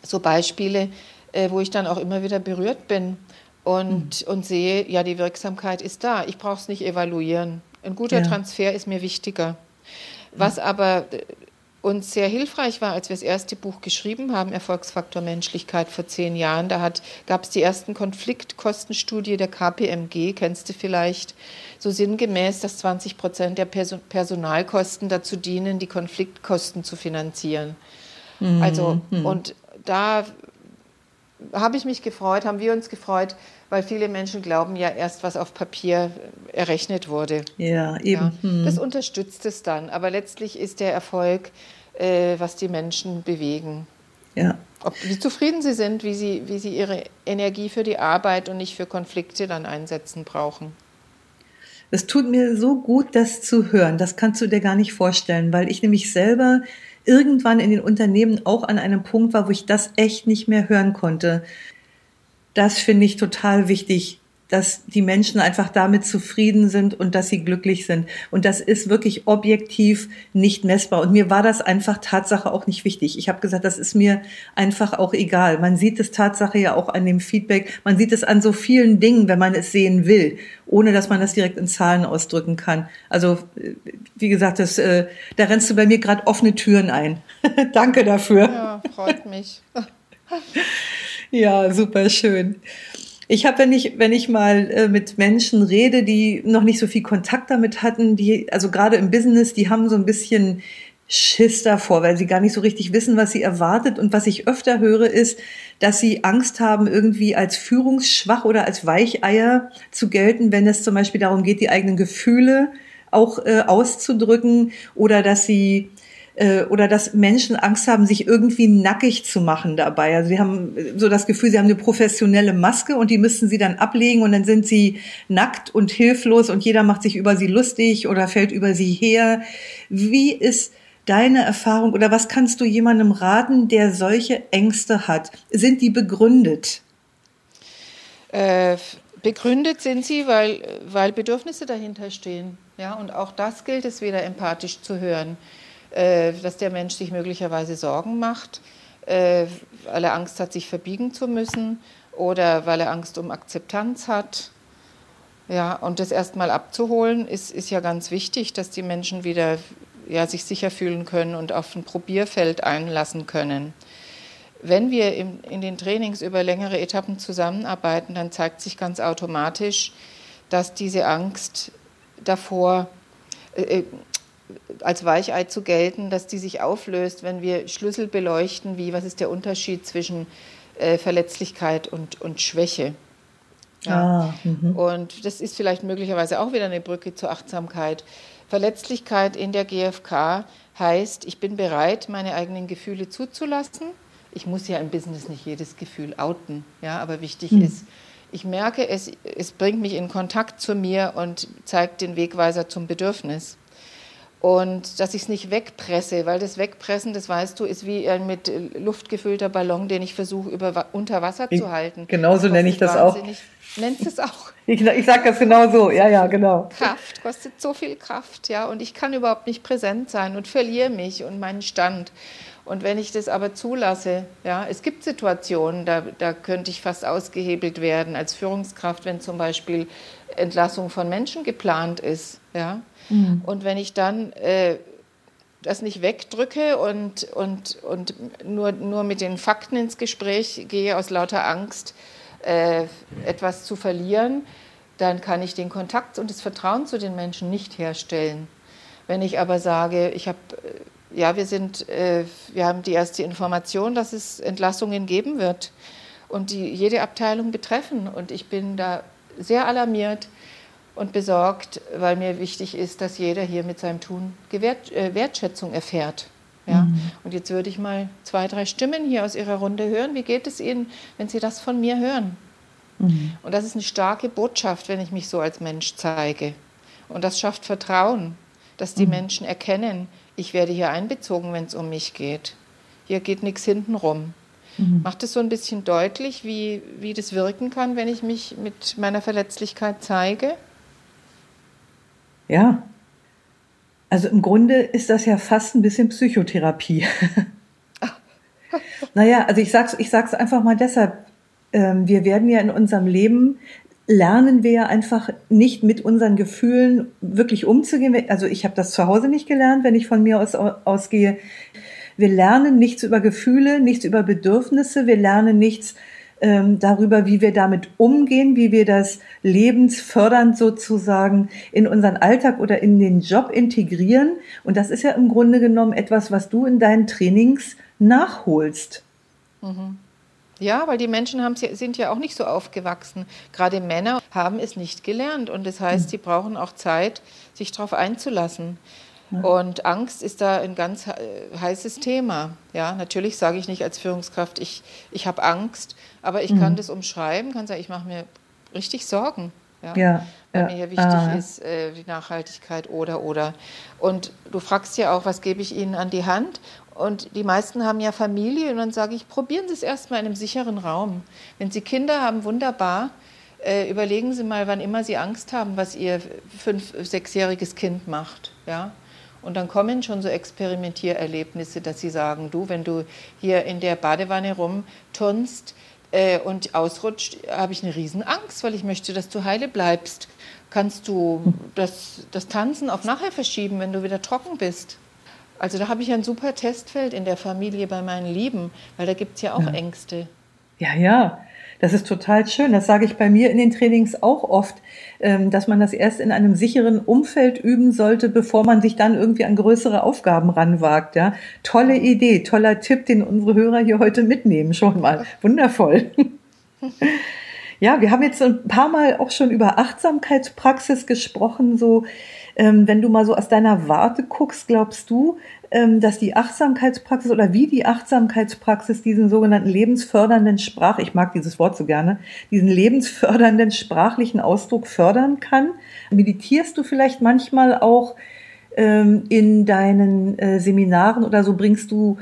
so Beispiele, äh, wo ich dann auch immer wieder berührt bin und, mhm. und sehe, ja, die Wirksamkeit ist da. Ich brauche es nicht evaluieren. Ein guter ja. Transfer ist mir wichtiger. Was aber uns sehr hilfreich war, als wir das erste Buch geschrieben haben, Erfolgsfaktor Menschlichkeit vor zehn Jahren. Da gab es die ersten Konfliktkostenstudie der KPMG, kennst du vielleicht, so sinngemäß, dass 20 Prozent der Personalkosten dazu dienen, die Konfliktkosten zu finanzieren. Mhm. Also, mhm. und da habe ich mich gefreut, haben wir uns gefreut, weil viele Menschen glauben ja erst, was auf Papier errechnet wurde. Ja, eben. Ja, das unterstützt es dann. Aber letztlich ist der Erfolg, äh, was die Menschen bewegen. Ja. Ob, wie zufrieden sie sind, wie sie, wie sie ihre Energie für die Arbeit und nicht für Konflikte dann einsetzen brauchen. Es tut mir so gut, das zu hören. Das kannst du dir gar nicht vorstellen, weil ich nämlich selber irgendwann in den Unternehmen auch an einem Punkt war, wo ich das echt nicht mehr hören konnte. Das finde ich total wichtig, dass die Menschen einfach damit zufrieden sind und dass sie glücklich sind. Und das ist wirklich objektiv nicht messbar. Und mir war das einfach Tatsache auch nicht wichtig. Ich habe gesagt, das ist mir einfach auch egal. Man sieht es Tatsache ja auch an dem Feedback. Man sieht es an so vielen Dingen, wenn man es sehen will, ohne dass man das direkt in Zahlen ausdrücken kann. Also wie gesagt, das, äh, da rennst du bei mir gerade offene Türen ein. Danke dafür. Ja, freut mich. ja, super schön. Ich habe, wenn ich, wenn ich mal äh, mit Menschen rede, die noch nicht so viel Kontakt damit hatten, die, also gerade im Business, die haben so ein bisschen Schiss davor, weil sie gar nicht so richtig wissen, was sie erwartet. Und was ich öfter höre, ist, dass sie Angst haben, irgendwie als führungsschwach oder als Weicheier zu gelten, wenn es zum Beispiel darum geht, die eigenen Gefühle auch äh, auszudrücken oder dass sie äh, oder dass Menschen Angst haben, sich irgendwie nackig zu machen dabei. Also sie haben so das Gefühl, sie haben eine professionelle Maske und die müssten sie dann ablegen und dann sind sie nackt und hilflos und jeder macht sich über sie lustig oder fällt über sie her. Wie ist deine Erfahrung oder was kannst du jemandem raten, der solche Ängste hat? Sind die begründet? Äh, begründet sind sie, weil, weil Bedürfnisse dahinter stehen. Ja, und auch das gilt es wieder empathisch zu hören. Äh, dass der Mensch sich möglicherweise Sorgen macht, äh, weil er Angst hat, sich verbiegen zu müssen oder weil er Angst um Akzeptanz hat. Ja, und das erstmal abzuholen, ist, ist ja ganz wichtig, dass die Menschen wieder ja, sich sicher fühlen können und auf ein Probierfeld einlassen können. Wenn wir in, in den Trainings über längere Etappen zusammenarbeiten, dann zeigt sich ganz automatisch, dass diese Angst davor, äh, als Weichei zu gelten, dass die sich auflöst, wenn wir Schlüssel beleuchten, wie was ist der Unterschied zwischen äh, Verletzlichkeit und, und Schwäche. Ja. Ah, mhm. und das ist vielleicht möglicherweise auch wieder eine Brücke zur Achtsamkeit. Verletzlichkeit in der GfK heißt, ich bin bereit, meine eigenen Gefühle zuzulassen. Ich muss ja im Business nicht jedes Gefühl outen, ja, aber wichtig mhm. ist, ich merke, es, es bringt mich in Kontakt zu mir und zeigt den Wegweiser zum Bedürfnis. Und dass ich es nicht wegpresse, weil das Wegpressen, das weißt du, ist wie ein mit Luft gefüllter Ballon, den ich versuche, über, unter Wasser zu halten. Genauso nenne ich das auch. Nennst es auch? Ich, ich sage das genau so, ja, ja, genau. Kraft, kostet so viel Kraft, ja, und ich kann überhaupt nicht präsent sein und verliere mich und meinen Stand. Und wenn ich das aber zulasse, ja, es gibt Situationen, da, da könnte ich fast ausgehebelt werden als Führungskraft, wenn zum Beispiel Entlassung von Menschen geplant ist, ja. Mhm. Und wenn ich dann äh, das nicht wegdrücke und, und, und nur, nur mit den Fakten ins Gespräch gehe aus lauter Angst, äh, etwas zu verlieren, dann kann ich den Kontakt und das Vertrauen zu den Menschen nicht herstellen. Wenn ich aber sage, ich habe äh, ja, wir sind, äh, wir haben die erste Information, dass es Entlassungen geben wird und die jede Abteilung betreffen. Und ich bin da sehr alarmiert und besorgt, weil mir wichtig ist, dass jeder hier mit seinem Tun Gewert, äh, Wertschätzung erfährt. Ja? Mhm. Und jetzt würde ich mal zwei, drei Stimmen hier aus Ihrer Runde hören. Wie geht es Ihnen, wenn Sie das von mir hören? Mhm. Und das ist eine starke Botschaft, wenn ich mich so als Mensch zeige. Und das schafft Vertrauen, dass die mhm. Menschen erkennen, ich werde hier einbezogen, wenn es um mich geht. Hier geht nichts hintenrum. Mhm. Macht es so ein bisschen deutlich, wie, wie das wirken kann, wenn ich mich mit meiner Verletzlichkeit zeige? Ja. Also im Grunde ist das ja fast ein bisschen Psychotherapie. naja, also ich sag's, ich sag's einfach mal deshalb. Ähm, wir werden ja in unserem Leben lernen wir einfach nicht mit unseren Gefühlen wirklich umzugehen. Also ich habe das zu Hause nicht gelernt, wenn ich von mir aus ausgehe. Wir lernen nichts über Gefühle, nichts über Bedürfnisse, wir lernen nichts ähm, darüber, wie wir damit umgehen, wie wir das lebensfördernd sozusagen in unseren Alltag oder in den Job integrieren. Und das ist ja im Grunde genommen etwas, was du in deinen Trainings nachholst. Mhm. Ja, weil die Menschen haben, sind ja auch nicht so aufgewachsen. Gerade Männer haben es nicht gelernt und das heißt, hm. sie brauchen auch Zeit, sich darauf einzulassen. Und Angst ist da ein ganz heißes Thema. Ja, natürlich sage ich nicht als Führungskraft, ich, ich habe Angst, aber ich mhm. kann das umschreiben, kann sagen, ich mache mir richtig Sorgen. Ja, ja weil ja. mir hier wichtig ah. ist, äh, die Nachhaltigkeit oder oder. Und du fragst ja auch, was gebe ich ihnen an die Hand? Und die meisten haben ja Familie und dann sage ich, probieren Sie es erstmal in einem sicheren Raum. Wenn Sie Kinder haben, wunderbar. Äh, überlegen Sie mal, wann immer Sie Angst haben, was Ihr fünf-, sechsjähriges Kind macht. Ja? Und dann kommen schon so Experimentiererlebnisse, dass Sie sagen, du, wenn du hier in der Badewanne rumturnst äh, und ausrutscht, habe ich eine Riesenangst, weil ich möchte, dass du heile bleibst. Kannst du das, das Tanzen auf nachher verschieben, wenn du wieder trocken bist? Also da habe ich ein super Testfeld in der Familie bei meinen Lieben, weil da gibt es ja auch ja. Ängste. Ja, ja, das ist total schön. Das sage ich bei mir in den Trainings auch oft, ähm, dass man das erst in einem sicheren Umfeld üben sollte, bevor man sich dann irgendwie an größere Aufgaben ranwagt. Ja, tolle Idee, toller Tipp, den unsere Hörer hier heute mitnehmen. Schon mal wundervoll. Ja, wir haben jetzt ein paar Mal auch schon über Achtsamkeitspraxis gesprochen. So, ähm, wenn du mal so aus deiner Warte guckst, glaubst du, ähm, dass die Achtsamkeitspraxis oder wie die Achtsamkeitspraxis diesen sogenannten lebensfördernden Sprach, ich mag dieses Wort so gerne, diesen lebensfördernden sprachlichen Ausdruck fördern kann? Meditierst du vielleicht manchmal auch ähm, in deinen äh, Seminaren oder so bringst du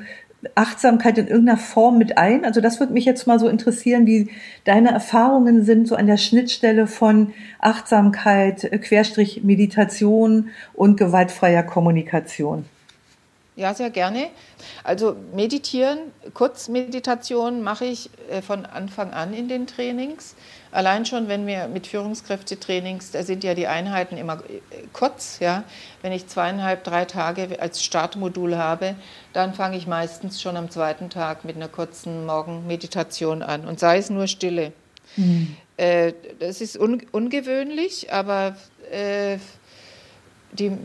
Achtsamkeit in irgendeiner Form mit ein? Also das würde mich jetzt mal so interessieren, wie deine Erfahrungen sind so an der Schnittstelle von Achtsamkeit, äh, Querstrich Meditation und gewaltfreier Kommunikation. Ja, sehr gerne. Also meditieren, Kurzmeditation mache ich äh, von Anfang an in den Trainings. Allein schon, wenn wir mit Führungskräftetrainings, da sind ja die Einheiten immer äh, kurz, ja. Wenn ich zweieinhalb, drei Tage als Startmodul habe, dann fange ich meistens schon am zweiten Tag mit einer kurzen Morgenmeditation an und sei es nur Stille. Mhm. Äh, das ist un ungewöhnlich, aber äh, die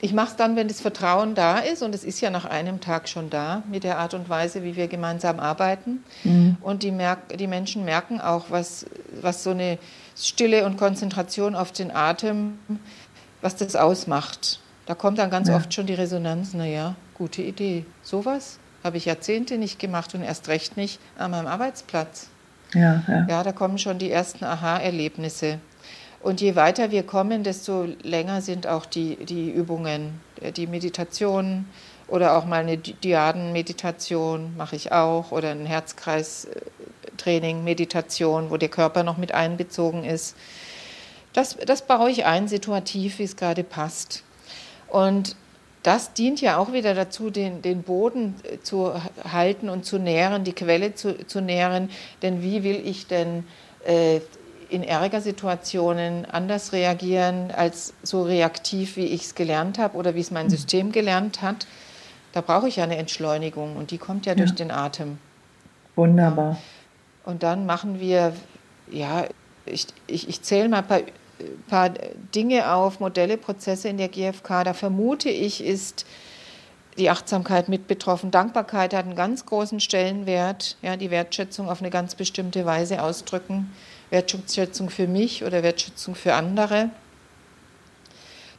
ich mache es dann, wenn das Vertrauen da ist und es ist ja nach einem Tag schon da mit der Art und Weise, wie wir gemeinsam arbeiten. Mhm. Und die, die Menschen merken auch, was, was so eine Stille und Konzentration auf den Atem, was das ausmacht. Da kommt dann ganz ja. oft schon die Resonanz, naja, gute Idee. Sowas habe ich Jahrzehnte nicht gemacht und erst recht nicht an meinem Arbeitsplatz. Ja, ja. ja da kommen schon die ersten Aha-Erlebnisse. Und je weiter wir kommen, desto länger sind auch die, die Übungen, die Meditation oder auch mal eine Diaden-Meditation mache ich auch oder ein Herzkreistraining, Meditation, wo der Körper noch mit einbezogen ist. Das, das baue ich ein, situativ, wie es gerade passt. Und das dient ja auch wieder dazu, den, den Boden zu halten und zu nähren, die Quelle zu, zu nähren. Denn wie will ich denn äh, in Ärgersituationen anders reagieren als so reaktiv, wie ich es gelernt habe oder wie es mein mhm. System gelernt hat. Da brauche ich ja eine Entschleunigung und die kommt ja, ja. durch den Atem. Wunderbar. Und dann machen wir, ja, ich, ich, ich zähle mal ein paar, paar Dinge auf, Modelle, Prozesse in der GfK. Da vermute ich, ist die Achtsamkeit mit betroffen. Dankbarkeit hat einen ganz großen Stellenwert, ja, die Wertschätzung auf eine ganz bestimmte Weise ausdrücken. Wertschätzung für mich oder Wertschätzung für andere.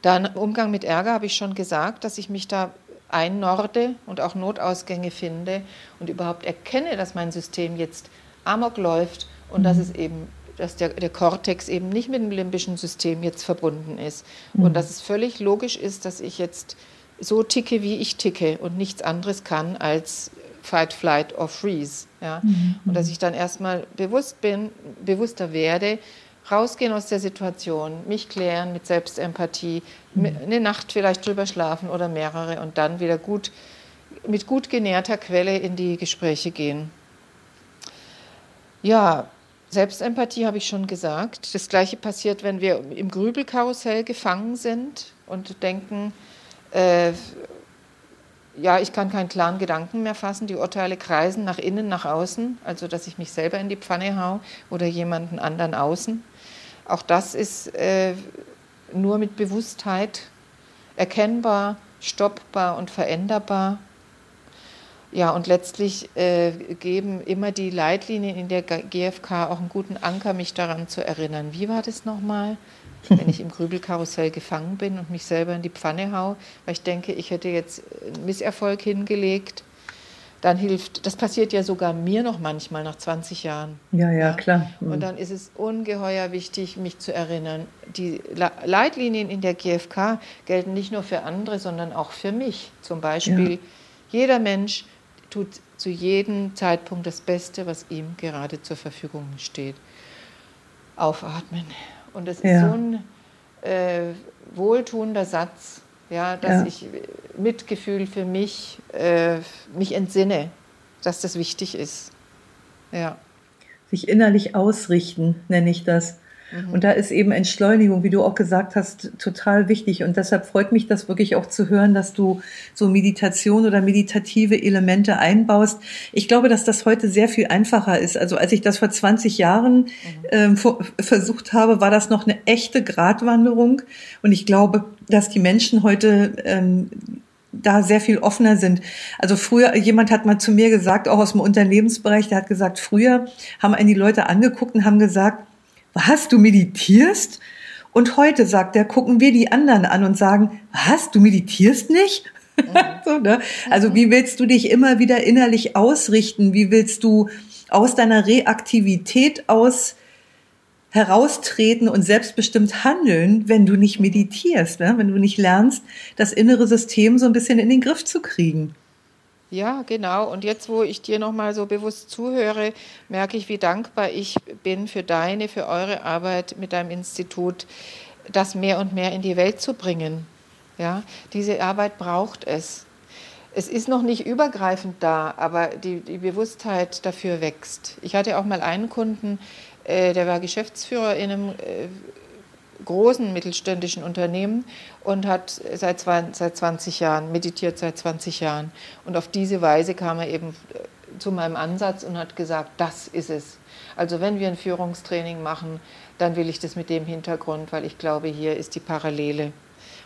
Dann Umgang mit Ärger habe ich schon gesagt, dass ich mich da einnorde und auch Notausgänge finde und überhaupt erkenne, dass mein System jetzt amok läuft und mhm. dass es eben dass der, der Kortex eben nicht mit dem limbischen System jetzt verbunden ist. Mhm. Und dass es völlig logisch ist, dass ich jetzt so ticke, wie ich ticke und nichts anderes kann als Fight, Flight or Freeze. Ja? Mhm. Und dass ich dann erstmal bewusst bin, bewusster werde, rausgehen aus der Situation, mich klären mit Selbstempathie, mhm. eine Nacht vielleicht drüber schlafen oder mehrere und dann wieder gut mit gut genährter Quelle in die Gespräche gehen. Ja, Selbstempathie habe ich schon gesagt. Das gleiche passiert, wenn wir im Grübelkarussell gefangen sind und denken, äh, ja, ich kann keinen klaren Gedanken mehr fassen. Die Urteile kreisen nach innen, nach außen, also dass ich mich selber in die Pfanne hau oder jemanden anderen außen. Auch das ist äh, nur mit Bewusstheit erkennbar, stoppbar und veränderbar. Ja, und letztlich äh, geben immer die Leitlinien in der GfK auch einen guten Anker, mich daran zu erinnern. Wie war das nochmal? Wenn ich im Grübelkarussell gefangen bin und mich selber in die Pfanne hau, weil ich denke, ich hätte jetzt einen Misserfolg hingelegt, dann hilft, das passiert ja sogar mir noch manchmal nach 20 Jahren. Ja, ja, ja, klar. Mhm. Und dann ist es ungeheuer wichtig, mich zu erinnern. Die Leitlinien in der GfK gelten nicht nur für andere, sondern auch für mich. Zum Beispiel, ja. jeder Mensch tut zu jedem Zeitpunkt das Beste, was ihm gerade zur Verfügung steht. Aufatmen, und das ist ja. so ein äh, wohltuender Satz, ja, dass ja. ich Mitgefühl für mich, äh, mich entsinne, dass das wichtig ist. Ja. Sich innerlich ausrichten, nenne ich das. Mhm. Und da ist eben Entschleunigung, wie du auch gesagt hast, total wichtig. Und deshalb freut mich das wirklich auch zu hören, dass du so Meditation oder meditative Elemente einbaust. Ich glaube, dass das heute sehr viel einfacher ist. Also als ich das vor 20 Jahren mhm. ähm, versucht habe, war das noch eine echte Gratwanderung. Und ich glaube, dass die Menschen heute ähm, da sehr viel offener sind. Also früher, jemand hat mal zu mir gesagt, auch aus dem Unternehmensbereich, der hat gesagt, früher haben einen die Leute angeguckt und haben gesagt, was, du meditierst? Und heute sagt er, gucken wir die anderen an und sagen, was, du meditierst nicht? So, ne? Also wie willst du dich immer wieder innerlich ausrichten? Wie willst du aus deiner Reaktivität aus heraustreten und selbstbestimmt handeln, wenn du nicht meditierst, ne? wenn du nicht lernst, das innere System so ein bisschen in den Griff zu kriegen? Ja, genau. Und jetzt, wo ich dir nochmal so bewusst zuhöre, merke ich, wie dankbar ich bin für deine, für eure Arbeit mit deinem Institut, das mehr und mehr in die Welt zu bringen. Ja, diese Arbeit braucht es. Es ist noch nicht übergreifend da, aber die, die Bewusstheit dafür wächst. Ich hatte auch mal einen Kunden, äh, der war Geschäftsführer in einem äh, großen mittelständischen Unternehmen und hat seit, seit 20 Jahren, meditiert seit 20 Jahren. Und auf diese Weise kam er eben äh, zu meinem Ansatz und hat gesagt, das ist es. Also wenn wir ein Führungstraining machen, dann will ich das mit dem Hintergrund, weil ich glaube, hier ist die Parallele.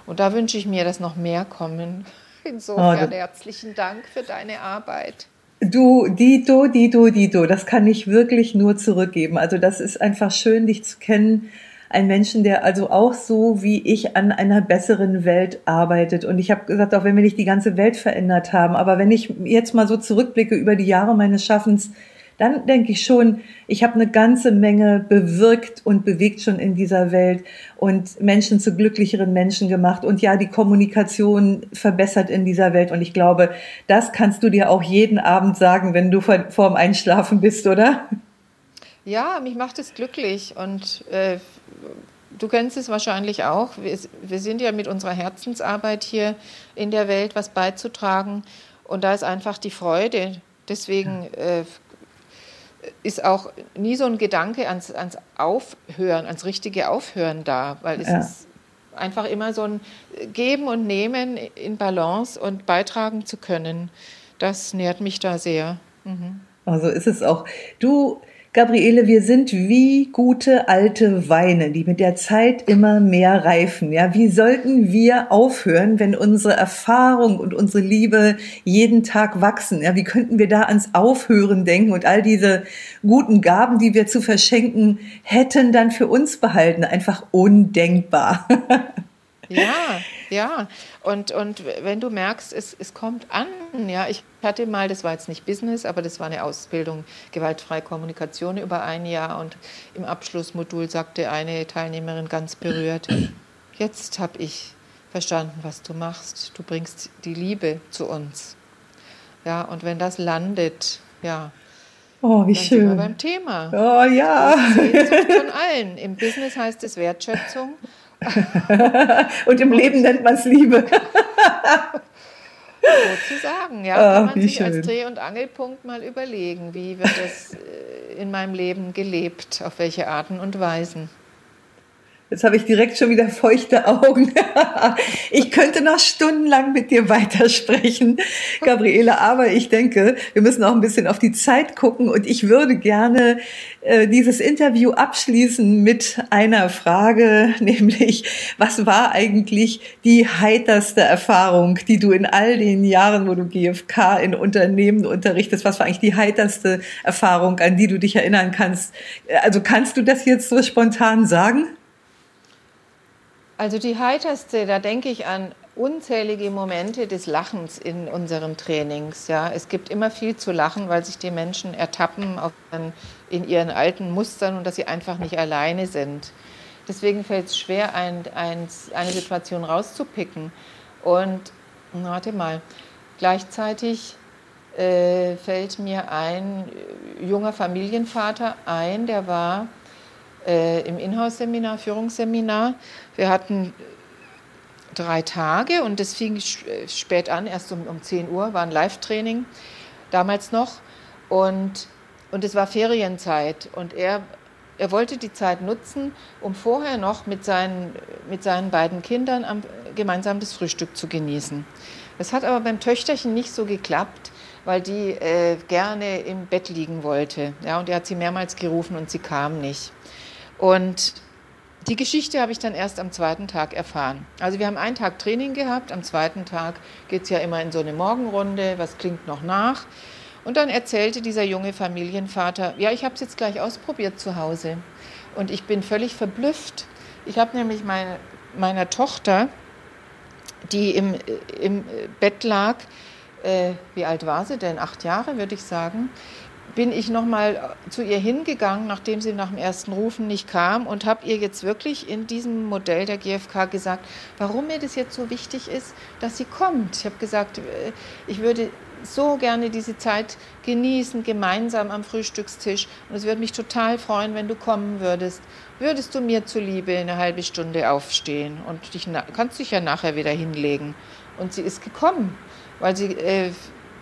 Und da wünsche ich mir, dass noch mehr kommen. Insofern oh, herzlichen Dank für deine Arbeit. Du, Dito, Dito, Dito, das kann ich wirklich nur zurückgeben. Also das ist einfach schön, dich zu kennen. Ein Menschen, der also auch so wie ich an einer besseren Welt arbeitet. Und ich habe gesagt, auch wenn wir nicht die ganze Welt verändert haben, aber wenn ich jetzt mal so zurückblicke über die Jahre meines Schaffens, dann denke ich schon, ich habe eine ganze Menge bewirkt und bewegt schon in dieser Welt und Menschen zu glücklicheren Menschen gemacht und ja, die Kommunikation verbessert in dieser Welt. Und ich glaube, das kannst du dir auch jeden Abend sagen, wenn du vor, vorm Einschlafen bist, oder? Ja, mich macht es glücklich und äh, du kennst es wahrscheinlich auch. Wir, wir sind ja mit unserer Herzensarbeit hier in der Welt was beizutragen und da ist einfach die Freude. Deswegen äh, ist auch nie so ein Gedanke ans, ans Aufhören, ans richtige Aufhören da, weil es ja. ist einfach immer so ein Geben und Nehmen in Balance und beitragen zu können. Das nährt mich da sehr. Mhm. Also ist es auch. Du Gabriele, wir sind wie gute alte Weine, die mit der Zeit immer mehr reifen. Ja, wie sollten wir aufhören, wenn unsere Erfahrung und unsere Liebe jeden Tag wachsen? Ja, wie könnten wir da ans Aufhören denken und all diese guten Gaben, die wir zu verschenken hätten, dann für uns behalten? Einfach undenkbar. Ja, ja. Und, und wenn du merkst, es, es kommt an, ja, ich hatte mal, das war jetzt nicht Business, aber das war eine Ausbildung gewaltfreie Kommunikation über ein Jahr und im Abschlussmodul sagte eine Teilnehmerin ganz berührt, jetzt habe ich verstanden, was du machst. Du bringst die Liebe zu uns. Ja, und wenn das landet, ja, Oh, wie dann schön. Sind wir beim Thema. Oh ja. Das von allen. Im Business heißt es Wertschätzung Und im Leben nennt man es Liebe. Sozusagen, ja. Ach, kann man sich schön. als Dreh- und Angelpunkt mal überlegen, wie wird das äh, in meinem Leben gelebt, auf welche Arten und Weisen. Jetzt habe ich direkt schon wieder feuchte Augen. ich könnte noch stundenlang mit dir weitersprechen, Gabriele, aber ich denke, wir müssen auch ein bisschen auf die Zeit gucken und ich würde gerne äh, dieses Interview abschließen mit einer Frage, nämlich, was war eigentlich die heiterste Erfahrung, die du in all den Jahren, wo du GFK in Unternehmen unterrichtest, was war eigentlich die heiterste Erfahrung, an die du dich erinnern kannst? Also kannst du das jetzt so spontan sagen? Also die heiterste, da denke ich an unzählige Momente des Lachens in unseren Trainings. Ja, es gibt immer viel zu lachen, weil sich die Menschen ertappen in ihren alten Mustern und dass sie einfach nicht alleine sind. Deswegen fällt es schwer, ein, ein, eine Situation rauszupicken. Und warte mal, gleichzeitig äh, fällt mir ein junger Familienvater ein, der war äh, im Inhouse-Seminar, Führungsseminar. Wir hatten drei Tage und das fing spät an, erst um, um 10 Uhr, war ein Live-Training damals noch. Und, und es war Ferienzeit und er, er wollte die Zeit nutzen, um vorher noch mit seinen, mit seinen beiden Kindern am, gemeinsam das Frühstück zu genießen. Das hat aber beim Töchterchen nicht so geklappt, weil die äh, gerne im Bett liegen wollte. Ja, und er hat sie mehrmals gerufen und sie kam nicht. Und die Geschichte habe ich dann erst am zweiten Tag erfahren. Also wir haben einen Tag Training gehabt, am zweiten Tag geht es ja immer in so eine Morgenrunde, was klingt noch nach. Und dann erzählte dieser junge Familienvater, ja, ich habe es jetzt gleich ausprobiert zu Hause. Und ich bin völlig verblüfft. Ich habe nämlich meine, meiner Tochter, die im, im Bett lag, äh, wie alt war sie denn? Acht Jahre, würde ich sagen bin ich nochmal zu ihr hingegangen, nachdem sie nach dem ersten Rufen nicht kam und habe ihr jetzt wirklich in diesem Modell der GfK gesagt, warum mir das jetzt so wichtig ist, dass sie kommt. Ich habe gesagt, äh, ich würde so gerne diese Zeit genießen, gemeinsam am Frühstückstisch. Und es würde mich total freuen, wenn du kommen würdest. Würdest du mir zuliebe eine halbe Stunde aufstehen und dich kannst dich ja nachher wieder hinlegen. Und sie ist gekommen, weil sie äh,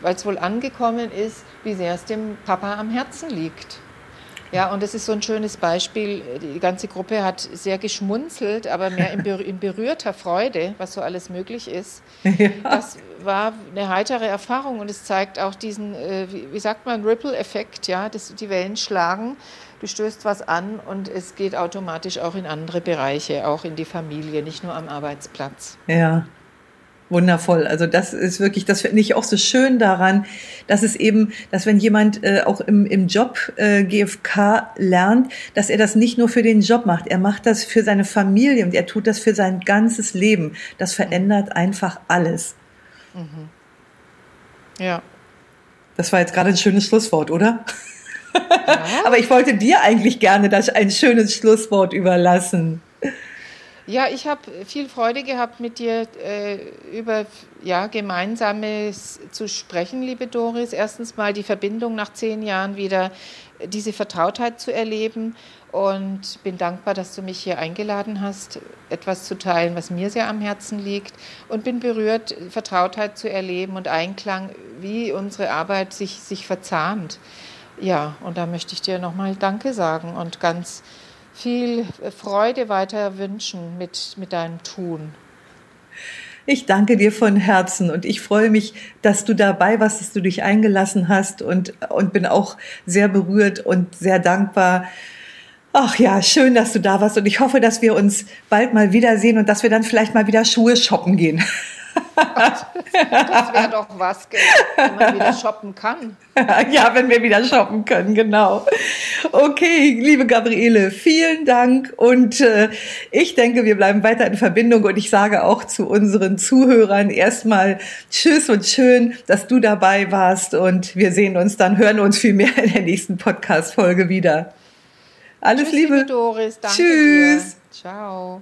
weil es wohl angekommen ist, wie sehr es dem Papa am Herzen liegt. Ja, und es ist so ein schönes Beispiel. Die ganze Gruppe hat sehr geschmunzelt, aber mehr in, berühr in berührter Freude, was so alles möglich ist. Ja. Das war eine heitere Erfahrung und es zeigt auch diesen, äh, wie, wie, sagt man, Ripple-Effekt, ja, dass die Wellen schlagen. Du stößt was an und es geht automatisch auch in andere Bereiche, auch in die Familie, nicht nur am Arbeitsplatz. Ja, Wundervoll. Also das ist wirklich, das finde ich auch so schön daran, dass es eben, dass wenn jemand äh, auch im, im Job äh, GFK lernt, dass er das nicht nur für den Job macht, er macht das für seine Familie und er tut das für sein ganzes Leben. Das verändert einfach alles. Mhm. Ja. Das war jetzt gerade ein schönes Schlusswort, oder? Ja. Aber ich wollte dir eigentlich gerne das ein schönes Schlusswort überlassen. Ja, ich habe viel Freude gehabt, mit dir äh, über ja, Gemeinsames zu sprechen, liebe Doris. Erstens mal die Verbindung nach zehn Jahren wieder, diese Vertrautheit zu erleben. Und bin dankbar, dass du mich hier eingeladen hast, etwas zu teilen, was mir sehr am Herzen liegt. Und bin berührt, Vertrautheit zu erleben und Einklang, wie unsere Arbeit sich, sich verzahnt. Ja, und da möchte ich dir nochmal Danke sagen und ganz viel Freude weiter wünschen mit, mit deinem Tun. Ich danke dir von Herzen und ich freue mich, dass du dabei warst, dass du dich eingelassen hast und, und bin auch sehr berührt und sehr dankbar. Ach ja, schön, dass du da warst und ich hoffe, dass wir uns bald mal wiedersehen und dass wir dann vielleicht mal wieder Schuhe shoppen gehen. Das wäre doch was, wenn man wieder shoppen kann. Ja, wenn wir wieder shoppen können, genau. Okay, liebe Gabriele, vielen Dank und äh, ich denke, wir bleiben weiter in Verbindung und ich sage auch zu unseren Zuhörern erstmal Tschüss und schön, dass du dabei warst und wir sehen uns dann, hören uns viel mehr in der nächsten Podcast-Folge wieder. Alles Tschüss, Liebe. liebe Doris, danke Tschüss. Dir. Ciao.